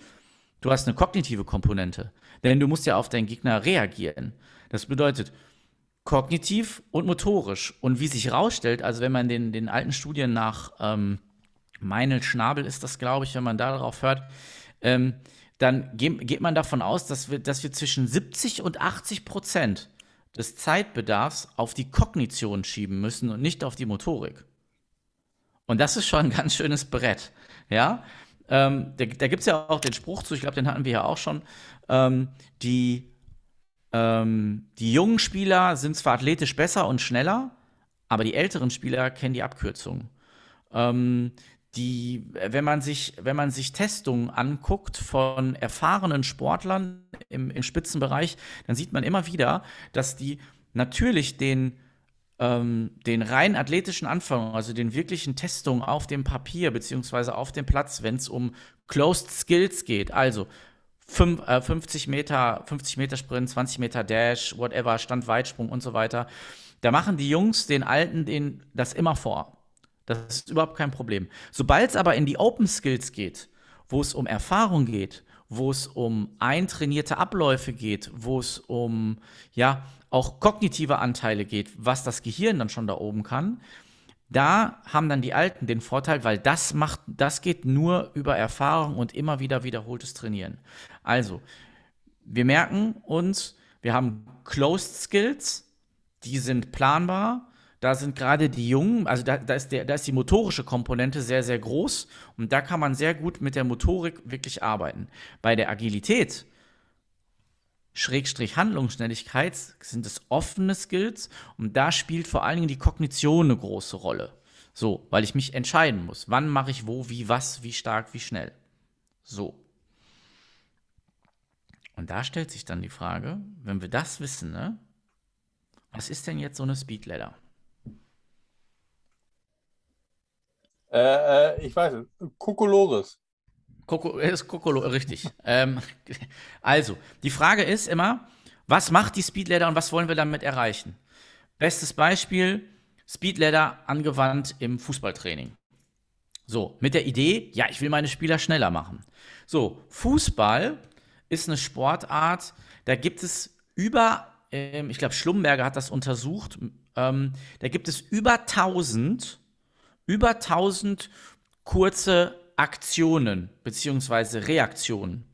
Speaker 3: du hast eine kognitive Komponente, denn du musst ja auf deinen Gegner reagieren. Das bedeutet kognitiv und motorisch. Und wie sich herausstellt, also wenn man den, den alten Studien nach ähm, Meinl Schnabel ist das, glaube ich, wenn man darauf hört, ähm, dann geht man davon aus, dass wir, dass wir zwischen 70 und 80 Prozent des Zeitbedarfs auf die Kognition schieben müssen und nicht auf die Motorik. Und das ist schon ein ganz schönes Brett. Ja, ähm, da, da gibt es ja auch den Spruch zu, ich glaube, den hatten wir ja auch schon. Ähm, die, ähm, die jungen Spieler sind zwar athletisch besser und schneller, aber die älteren Spieler kennen die Abkürzung. Die, wenn man sich, wenn man sich Testungen anguckt von erfahrenen Sportlern im, im Spitzenbereich, dann sieht man immer wieder, dass die natürlich den, ähm, den rein athletischen Anfang, also den wirklichen Testungen auf dem Papier beziehungsweise auf dem Platz, wenn es um Closed Skills geht, also 5, äh, 50 Meter, 50 Meter Sprint, 20 Meter Dash, whatever, Standweitsprung und so weiter, da machen die Jungs den Alten den, das immer vor. Das ist überhaupt kein Problem. Sobald es aber in die Open Skills geht, wo es um Erfahrung geht, wo es um eintrainierte Abläufe geht, wo es um ja auch kognitive Anteile geht, was das Gehirn dann schon da oben kann, da haben dann die Alten den Vorteil, weil das macht, das geht nur über Erfahrung und immer wieder wiederholtes Trainieren. Also, wir merken uns, wir haben Closed Skills, die sind planbar, da sind gerade die Jungen, also da, da, ist der, da ist die motorische Komponente sehr, sehr groß und da kann man sehr gut mit der Motorik wirklich arbeiten. Bei der Agilität, Schrägstrich Handlungsschnelligkeit, sind es offene Skills und da spielt vor allen Dingen die Kognition eine große Rolle. So, weil ich mich entscheiden muss, wann mache ich wo, wie, was, wie stark, wie schnell. So. Und da stellt sich dann die Frage, wenn wir das wissen, ne, was ist denn jetzt so eine Speedladder?
Speaker 2: Äh, äh, ich weiß es. Kokolores.
Speaker 3: Koko, ist Kokolo, richtig. ähm, also, die Frage ist immer, was macht die Speedladder und was wollen wir damit erreichen? Bestes Beispiel, Speedladder angewandt im Fußballtraining. So, mit der Idee, ja, ich will meine Spieler schneller machen. So, Fußball ist eine Sportart, da gibt es über, ähm, ich glaube, Schlumberger hat das untersucht, ähm, da gibt es über 1000 über 1000 kurze Aktionen bzw. Reaktionen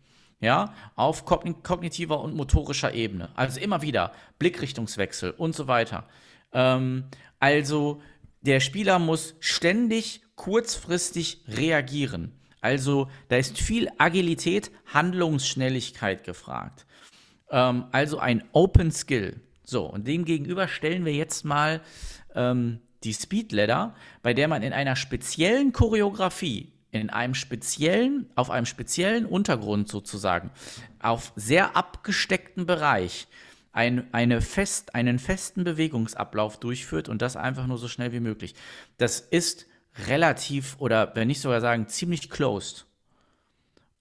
Speaker 3: ja, auf kognitiver und motorischer Ebene. Also immer wieder Blickrichtungswechsel und so weiter. Ähm, also der Spieler muss ständig kurzfristig reagieren. Also da ist viel Agilität, Handlungsschnelligkeit gefragt. Ähm, also ein Open Skill. So, und dem gegenüber stellen wir jetzt mal ähm, die Speed Ladder, bei der man in einer speziellen Choreografie, in einem speziellen, auf einem speziellen Untergrund sozusagen, auf sehr abgesteckten Bereich ein, eine fest, einen festen Bewegungsablauf durchführt und das einfach nur so schnell wie möglich. Das ist relativ oder wenn nicht sogar sagen, ziemlich closed.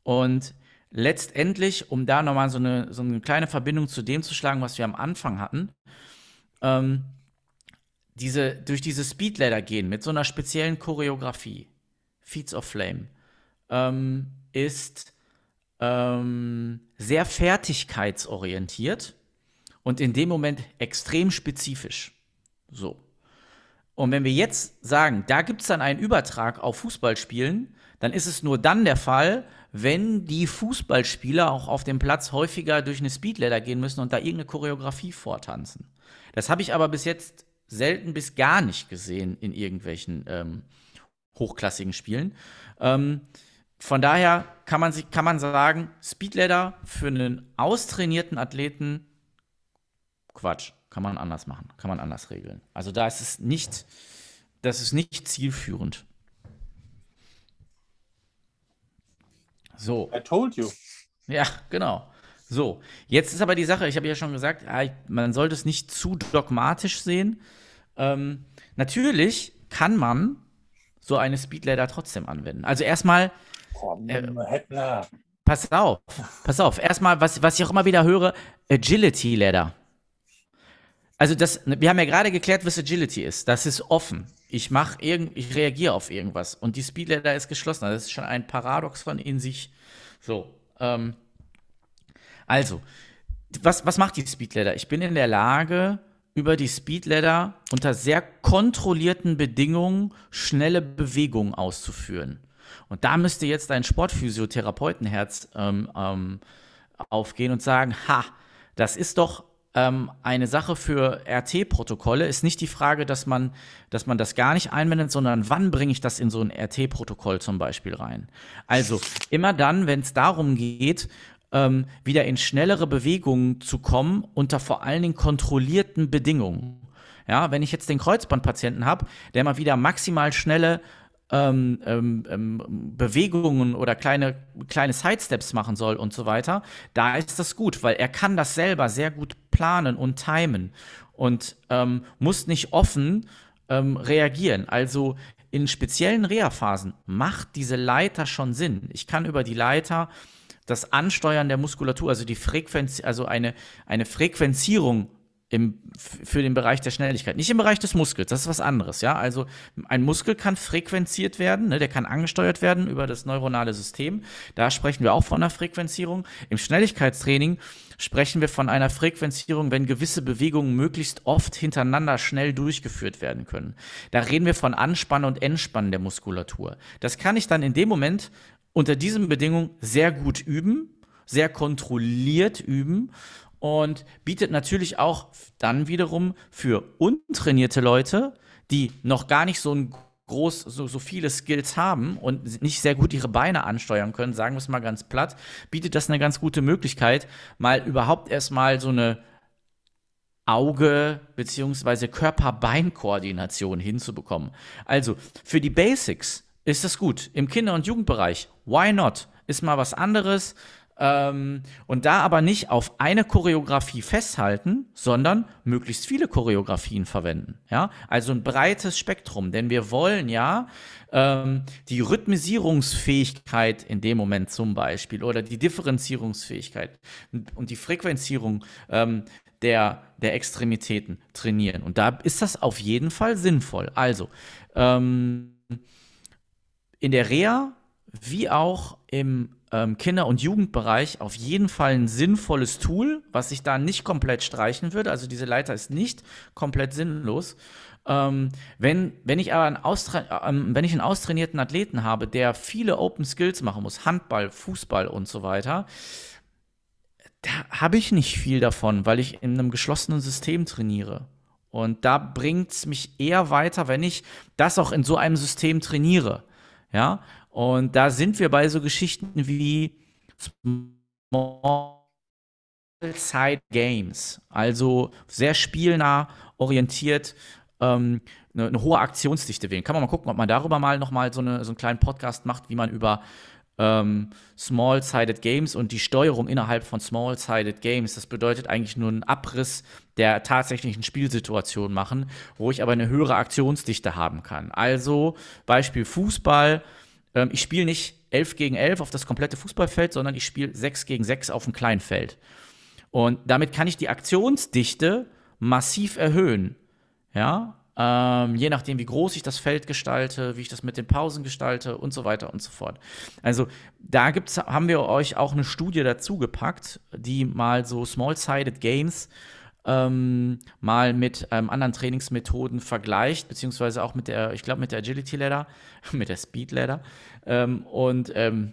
Speaker 3: Und letztendlich, um da nochmal so eine, so eine kleine Verbindung zu dem zu schlagen, was wir am Anfang hatten, ähm, diese, durch diese Speedladder gehen mit so einer speziellen Choreografie, Feats of Flame, ähm, ist ähm, sehr fertigkeitsorientiert und in dem Moment extrem spezifisch. So. Und wenn wir jetzt sagen, da gibt es dann einen Übertrag auf Fußballspielen, dann ist es nur dann der Fall, wenn die Fußballspieler auch auf dem Platz häufiger durch eine Speedladder gehen müssen und da irgendeine Choreografie vortanzen. Das habe ich aber bis jetzt selten bis gar nicht gesehen in irgendwelchen ähm, hochklassigen Spielen. Ähm, von daher kann man, kann man sagen, Speedladder für einen austrainierten Athleten, Quatsch, kann man anders machen, kann man anders regeln. Also da ist es nicht, das ist nicht zielführend. So.
Speaker 2: I told you.
Speaker 3: Ja, genau. So, jetzt ist aber die Sache, ich habe ja schon gesagt, man sollte es nicht zu dogmatisch sehen. Ähm, natürlich kann man so eine Speedladder trotzdem anwenden. Also erstmal. Äh, pass auf, pass auf. Erstmal, was, was ich auch immer wieder höre, Agility Ladder. Also das, wir haben ja gerade geklärt, was Agility ist. Das ist offen. Ich mache irgend, ich reagiere auf irgendwas und die Speedladder ist geschlossen. Das ist schon ein Paradox von in sich. So, ähm, also, was, was macht die Speedladder? Ich bin in der Lage, über die Speedladder unter sehr kontrollierten Bedingungen schnelle Bewegungen auszuführen. Und da müsste jetzt dein Sportphysiotherapeutenherz ähm, ähm, aufgehen und sagen, ha, das ist doch ähm, eine Sache für RT-Protokolle. Ist nicht die Frage, dass man, dass man das gar nicht einwendet, sondern wann bringe ich das in so ein RT-Protokoll zum Beispiel rein. Also immer dann, wenn es darum geht, ähm, wieder in schnellere Bewegungen zu kommen, unter vor allen Dingen kontrollierten Bedingungen. Ja, wenn ich jetzt den Kreuzbandpatienten habe, der mal wieder maximal schnelle ähm, ähm, ähm, Bewegungen oder kleine, kleine Sidesteps machen soll und so weiter, da ist das gut, weil er kann das selber sehr gut planen und timen und ähm, muss nicht offen ähm, reagieren. Also in speziellen Reha-Phasen macht diese Leiter schon Sinn. Ich kann über die Leiter das Ansteuern der Muskulatur, also die Frequenz, also eine, eine Frequenzierung im, für den Bereich der Schnelligkeit. Nicht im Bereich des Muskels, das ist was anderes, ja. Also ein Muskel kann frequenziert werden, ne, der kann angesteuert werden über das neuronale System. Da sprechen wir auch von einer Frequenzierung. Im Schnelligkeitstraining sprechen wir von einer Frequenzierung, wenn gewisse Bewegungen möglichst oft hintereinander schnell durchgeführt werden können. Da reden wir von Anspannen und Entspannen der Muskulatur. Das kann ich dann in dem Moment unter diesen Bedingungen sehr gut üben, sehr kontrolliert üben und bietet natürlich auch dann wiederum für untrainierte Leute, die noch gar nicht so ein groß, so, so viele Skills haben und nicht sehr gut ihre Beine ansteuern können, sagen wir es mal ganz platt, bietet das eine ganz gute Möglichkeit, mal überhaupt erstmal so eine Auge- bzw. Körper-Bein-Koordination hinzubekommen. Also für die Basics ist das gut. Im Kinder- und Jugendbereich, why not? Ist mal was anderes. Ähm, und da aber nicht auf eine Choreografie festhalten, sondern möglichst viele Choreografien verwenden. Ja? Also ein breites Spektrum, denn wir wollen ja ähm, die Rhythmisierungsfähigkeit in dem Moment zum Beispiel oder die Differenzierungsfähigkeit und die Frequenzierung ähm, der, der Extremitäten trainieren. Und da ist das auf jeden Fall sinnvoll. Also, ähm, in der Reha wie auch im ähm, Kinder- und Jugendbereich auf jeden Fall ein sinnvolles Tool, was ich da nicht komplett streichen würde. Also diese Leiter ist nicht komplett sinnlos. Ähm, wenn, wenn ich aber einen, ähm, wenn ich einen austrainierten Athleten habe, der viele Open Skills machen muss, Handball, Fußball und so weiter, da habe ich nicht viel davon, weil ich in einem geschlossenen System trainiere. Und da bringt es mich eher weiter, wenn ich das auch in so einem System trainiere. Ja, und da sind wir bei so Geschichten wie Small Side Games, also sehr spielnah orientiert, ähm, eine, eine, hohe Aktionsdichte wählen. Kann man mal gucken, ob man darüber mal nochmal so, eine, so einen kleinen Podcast macht, wie man über ähm, Small-Sided Games und die Steuerung innerhalb von Small-Sided Games. Das bedeutet eigentlich nur einen Abriss der tatsächlichen Spielsituation machen, wo ich aber eine höhere Aktionsdichte haben kann. Also Beispiel Fußball ähm, ich spiele nicht 11 gegen 11 auf das komplette Fußballfeld, sondern ich spiele 6 gegen 6 auf dem Kleinfeld. Und damit kann ich die Aktionsdichte massiv erhöhen. Ja, ähm, je nachdem, wie groß ich das Feld gestalte, wie ich das mit den Pausen gestalte und so weiter und so fort. Also da gibt's, haben wir euch auch eine Studie dazu gepackt, die mal so Small-Sided Games ähm, mal mit ähm, anderen Trainingsmethoden vergleicht, beziehungsweise auch mit der, ich glaube, mit der Agility Ladder, mit der Speed Ladder. Ähm, und ähm,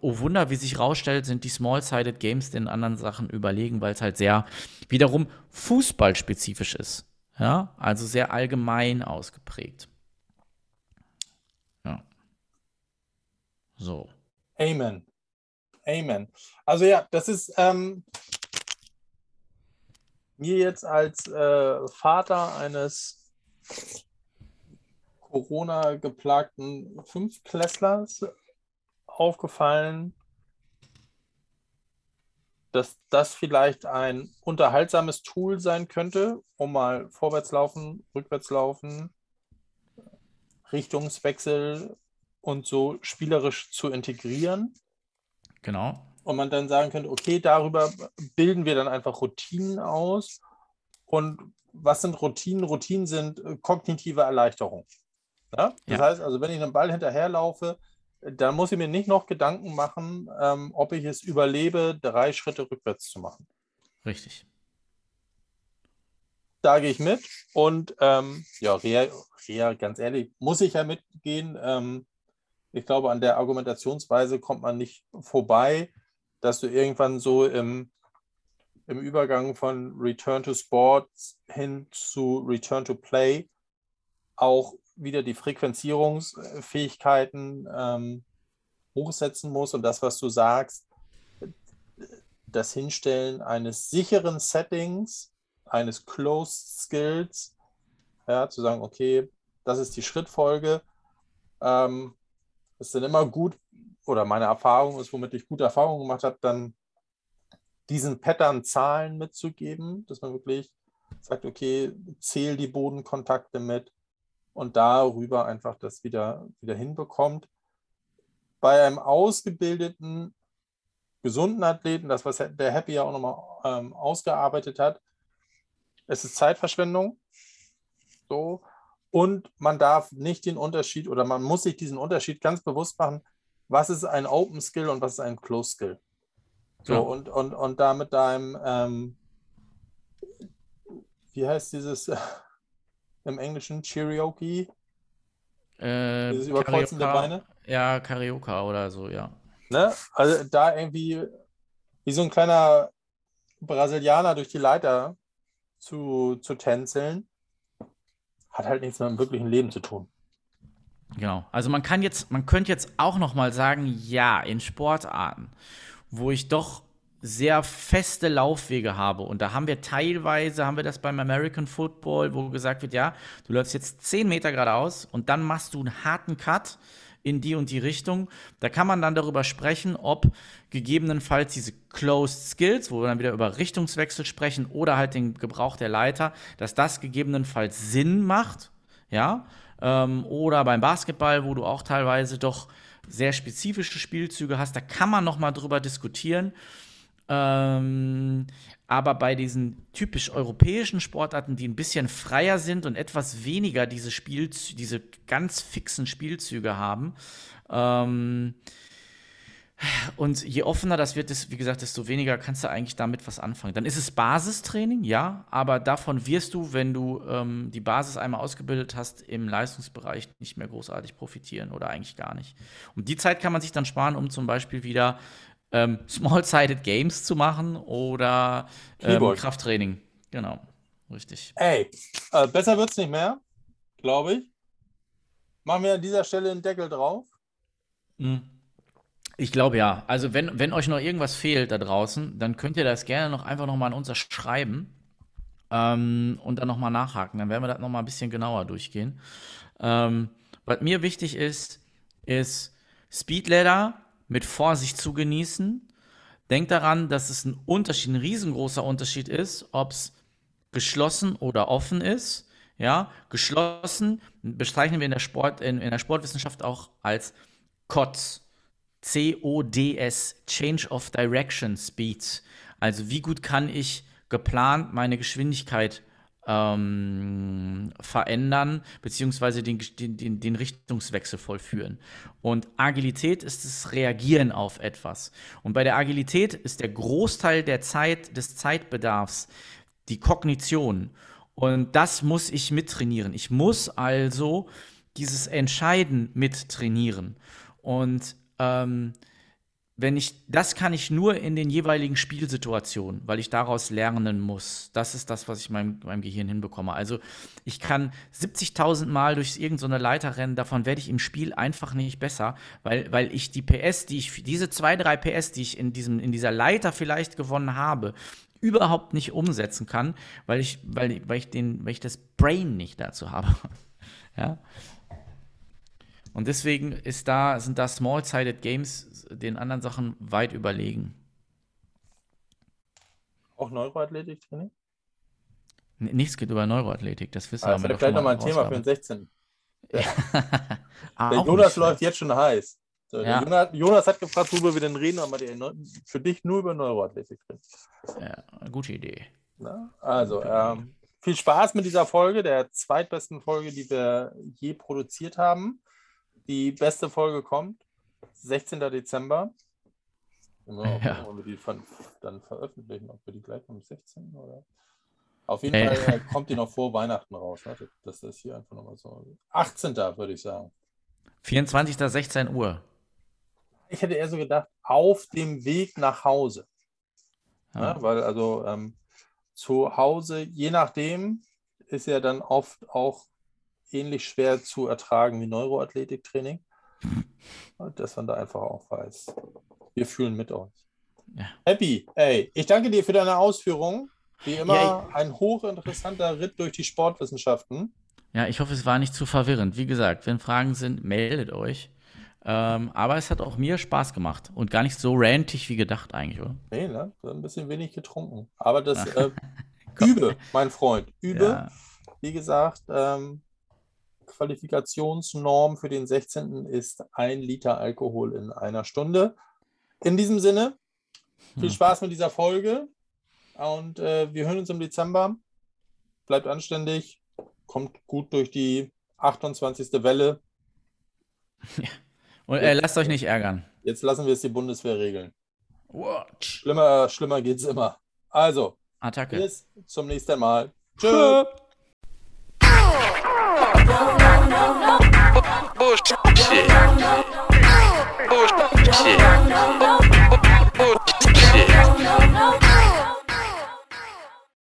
Speaker 3: oh Wunder, wie sich rausstellt, sind die Small-Sided Games den anderen Sachen überlegen, weil es halt sehr wiederum fußballspezifisch ist. Ja, also sehr allgemein ausgeprägt. Ja. So.
Speaker 2: Amen. Amen. Also ja, das ist, ähm, mir jetzt als äh, Vater eines Corona-geplagten Fünftklässlers aufgefallen, dass das vielleicht ein unterhaltsames Tool sein könnte, um mal vorwärts laufen, rückwärts laufen, Richtungswechsel und so spielerisch zu integrieren.
Speaker 3: Genau
Speaker 2: und man dann sagen könnte, okay, darüber bilden wir dann einfach Routinen aus. Und was sind Routinen? Routinen sind äh, kognitive Erleichterung. Ja? Das ja. heißt also, wenn ich einem Ball hinterherlaufe, dann muss ich mir nicht noch Gedanken machen, ähm, ob ich es überlebe, drei Schritte rückwärts zu machen.
Speaker 3: Richtig.
Speaker 2: Da gehe ich mit und ähm, ja, Rea, Rea, ganz ehrlich, muss ich ja mitgehen. Ähm, ich glaube, an der Argumentationsweise kommt man nicht vorbei, dass du irgendwann so im, im Übergang von Return to Sports hin zu Return to Play auch wieder die Frequenzierungsfähigkeiten ähm, hochsetzen muss und das, was du sagst, das Hinstellen eines sicheren Settings, eines Closed Skills, ja, zu sagen, okay, das ist die Schrittfolge. Ähm, ist dann immer gut, oder meine Erfahrung ist, womit ich gute Erfahrungen gemacht habe, dann diesen Pattern Zahlen mitzugeben, dass man wirklich sagt, okay, zähl die Bodenkontakte mit und darüber einfach das wieder, wieder hinbekommt. Bei einem ausgebildeten, gesunden Athleten, das, was der Happy ja auch nochmal ähm, ausgearbeitet hat, es ist Zeitverschwendung. So. Und man darf nicht den Unterschied oder man muss sich diesen Unterschied ganz bewusst machen, was ist ein Open Skill und was ist ein Closed Skill. So, ja. und, und, und da mit deinem, ähm, wie heißt dieses im Englischen, Cherokee?
Speaker 3: Äh, dieses überkreuzende Beine? Ja, Karioka oder so, ja.
Speaker 2: Ne? Also da irgendwie wie so ein kleiner Brasilianer durch die Leiter zu, zu tänzeln hat halt nichts mit dem wirklichen Leben zu tun.
Speaker 3: Genau. Also man kann jetzt, man könnte jetzt auch noch mal sagen, ja, in Sportarten, wo ich doch sehr feste Laufwege habe und da haben wir teilweise, haben wir das beim American Football, wo gesagt wird, ja, du läufst jetzt 10 Meter geradeaus und dann machst du einen harten Cut in die und die Richtung. Da kann man dann darüber sprechen, ob gegebenenfalls diese Closed Skills, wo wir dann wieder über Richtungswechsel sprechen oder halt den Gebrauch der Leiter, dass das gegebenenfalls Sinn macht, ja. Ähm, oder beim Basketball, wo du auch teilweise doch sehr spezifische Spielzüge hast, da kann man noch mal drüber diskutieren. Ähm, aber bei diesen typisch europäischen Sportarten, die ein bisschen freier sind und etwas weniger diese, Spielzü diese ganz fixen Spielzüge haben, ähm, und je offener das wird, wie gesagt, desto weniger kannst du eigentlich damit was anfangen. Dann ist es Basistraining, ja, aber davon wirst du, wenn du ähm, die Basis einmal ausgebildet hast, im Leistungsbereich nicht mehr großartig profitieren oder eigentlich gar nicht. Und die Zeit kann man sich dann sparen, um zum Beispiel wieder ähm, Small-Sided Games zu machen oder ähm, Krafttraining. Genau, richtig.
Speaker 2: Ey, äh, besser wird es nicht mehr, glaube ich. Machen wir an dieser Stelle einen Deckel drauf.
Speaker 3: Mhm. Ich glaube ja. Also wenn, wenn euch noch irgendwas fehlt da draußen, dann könnt ihr das gerne noch einfach nochmal an uns schreiben ähm, und dann nochmal nachhaken. Dann werden wir das nochmal ein bisschen genauer durchgehen. Ähm, was mir wichtig ist, ist Speedladder mit Vorsicht zu genießen. Denkt daran, dass es ein Unterschied, ein riesengroßer Unterschied ist, ob es geschlossen oder offen ist. Ja, geschlossen bezeichnen wir in der, Sport, in, in der Sportwissenschaft auch als COTS. C-O-D-S, Change of Direction Speed. Also wie gut kann ich geplant meine Geschwindigkeit ähm, verändern, beziehungsweise den, den, den Richtungswechsel vollführen. Und Agilität ist das Reagieren auf etwas. Und bei der Agilität ist der Großteil der Zeit, des Zeitbedarfs die Kognition. Und das muss ich mittrainieren. Ich muss also dieses Entscheiden mittrainieren. Und ähm, wenn ich, das kann ich nur in den jeweiligen Spielsituationen, weil ich daraus lernen muss. Das ist das, was ich meinem, meinem Gehirn hinbekomme. Also ich kann 70.000 Mal durch irgendeine Leiter rennen, davon werde ich im Spiel einfach nicht besser, weil, weil ich die PS, die ich, diese zwei, drei PS, die ich in, diesem, in dieser Leiter vielleicht gewonnen habe, überhaupt nicht umsetzen kann, weil ich, weil, weil ich, den, weil ich das Brain nicht dazu habe. ja. Und deswegen ist da, sind da Small-Sided Games den anderen Sachen weit überlegen.
Speaker 2: Auch Neuroathletik-Training?
Speaker 3: Nichts geht über Neuroathletik, das wissen
Speaker 2: ah, wir. Das wäre vielleicht nochmal ein Thema für den 16. Der, ah, der Jonas läuft jetzt schon heiß. So, ja. Jonas, Jonas, hat gefragt, worüber wir denn reden, aber die, für dich nur über Neuroathletik reden.
Speaker 3: Ja, gute Idee.
Speaker 2: Na, also, ähm, viel Spaß mit dieser Folge, der zweitbesten Folge, die wir je produziert haben. Die beste Folge kommt, 16. Dezember. Mal, ja. Wollen wir die von, dann veröffentlichen, ob wir die gleich am 16. oder. Auf jeden hey. Fall kommt die noch vor Weihnachten raus. Ne? Das ist hier einfach nochmal so. 18. würde ich sagen.
Speaker 3: 24. 16 Uhr.
Speaker 2: Ich hätte eher so gedacht, auf dem Weg nach Hause.
Speaker 3: Ja.
Speaker 2: Ja, weil also ähm, zu Hause, je nachdem, ist ja dann oft auch ähnlich schwer zu ertragen wie Neuroathletiktraining. Und Dass man da einfach auch weiß, wir fühlen mit euch.
Speaker 3: Ja.
Speaker 2: Happy, ey, ich danke dir für deine Ausführungen. Wie immer
Speaker 3: Ja,
Speaker 2: ein hochinteressanter Ritt durch die Sportwissenschaften.
Speaker 3: Ja, ich hoffe, es war nicht zu verwirrend. Wie gesagt, wenn Fragen sind, meldet euch. Ähm, aber es hat auch mir Spaß gemacht und gar nicht so rantig wie gedacht eigentlich, oder?
Speaker 2: Nee, ne? Ein bisschen wenig getrunken. Aber das äh, übe, mein Freund, übe.
Speaker 3: Ja,
Speaker 2: Wie gesagt, ähm, Qualifikationsnorm für den 16. ist ein Liter Alkohol in einer Stunde. In diesem Sinne, viel
Speaker 3: Hm.
Speaker 2: Spaß mit dieser Folge und äh, wir hören uns im Dezember. Bleibt anständig, kommt gut durch die 28. Welle.
Speaker 3: und äh, lasst euch nicht ärgern.
Speaker 2: Jetzt lassen wir es die Bundeswehr regeln.
Speaker 3: Watch.
Speaker 2: Schlimmer, schlimmer geht es immer. Also,
Speaker 3: Attacke.
Speaker 2: bis zum nächsten Mal. Tschüss. bullshit.
Speaker 1: Bullshit.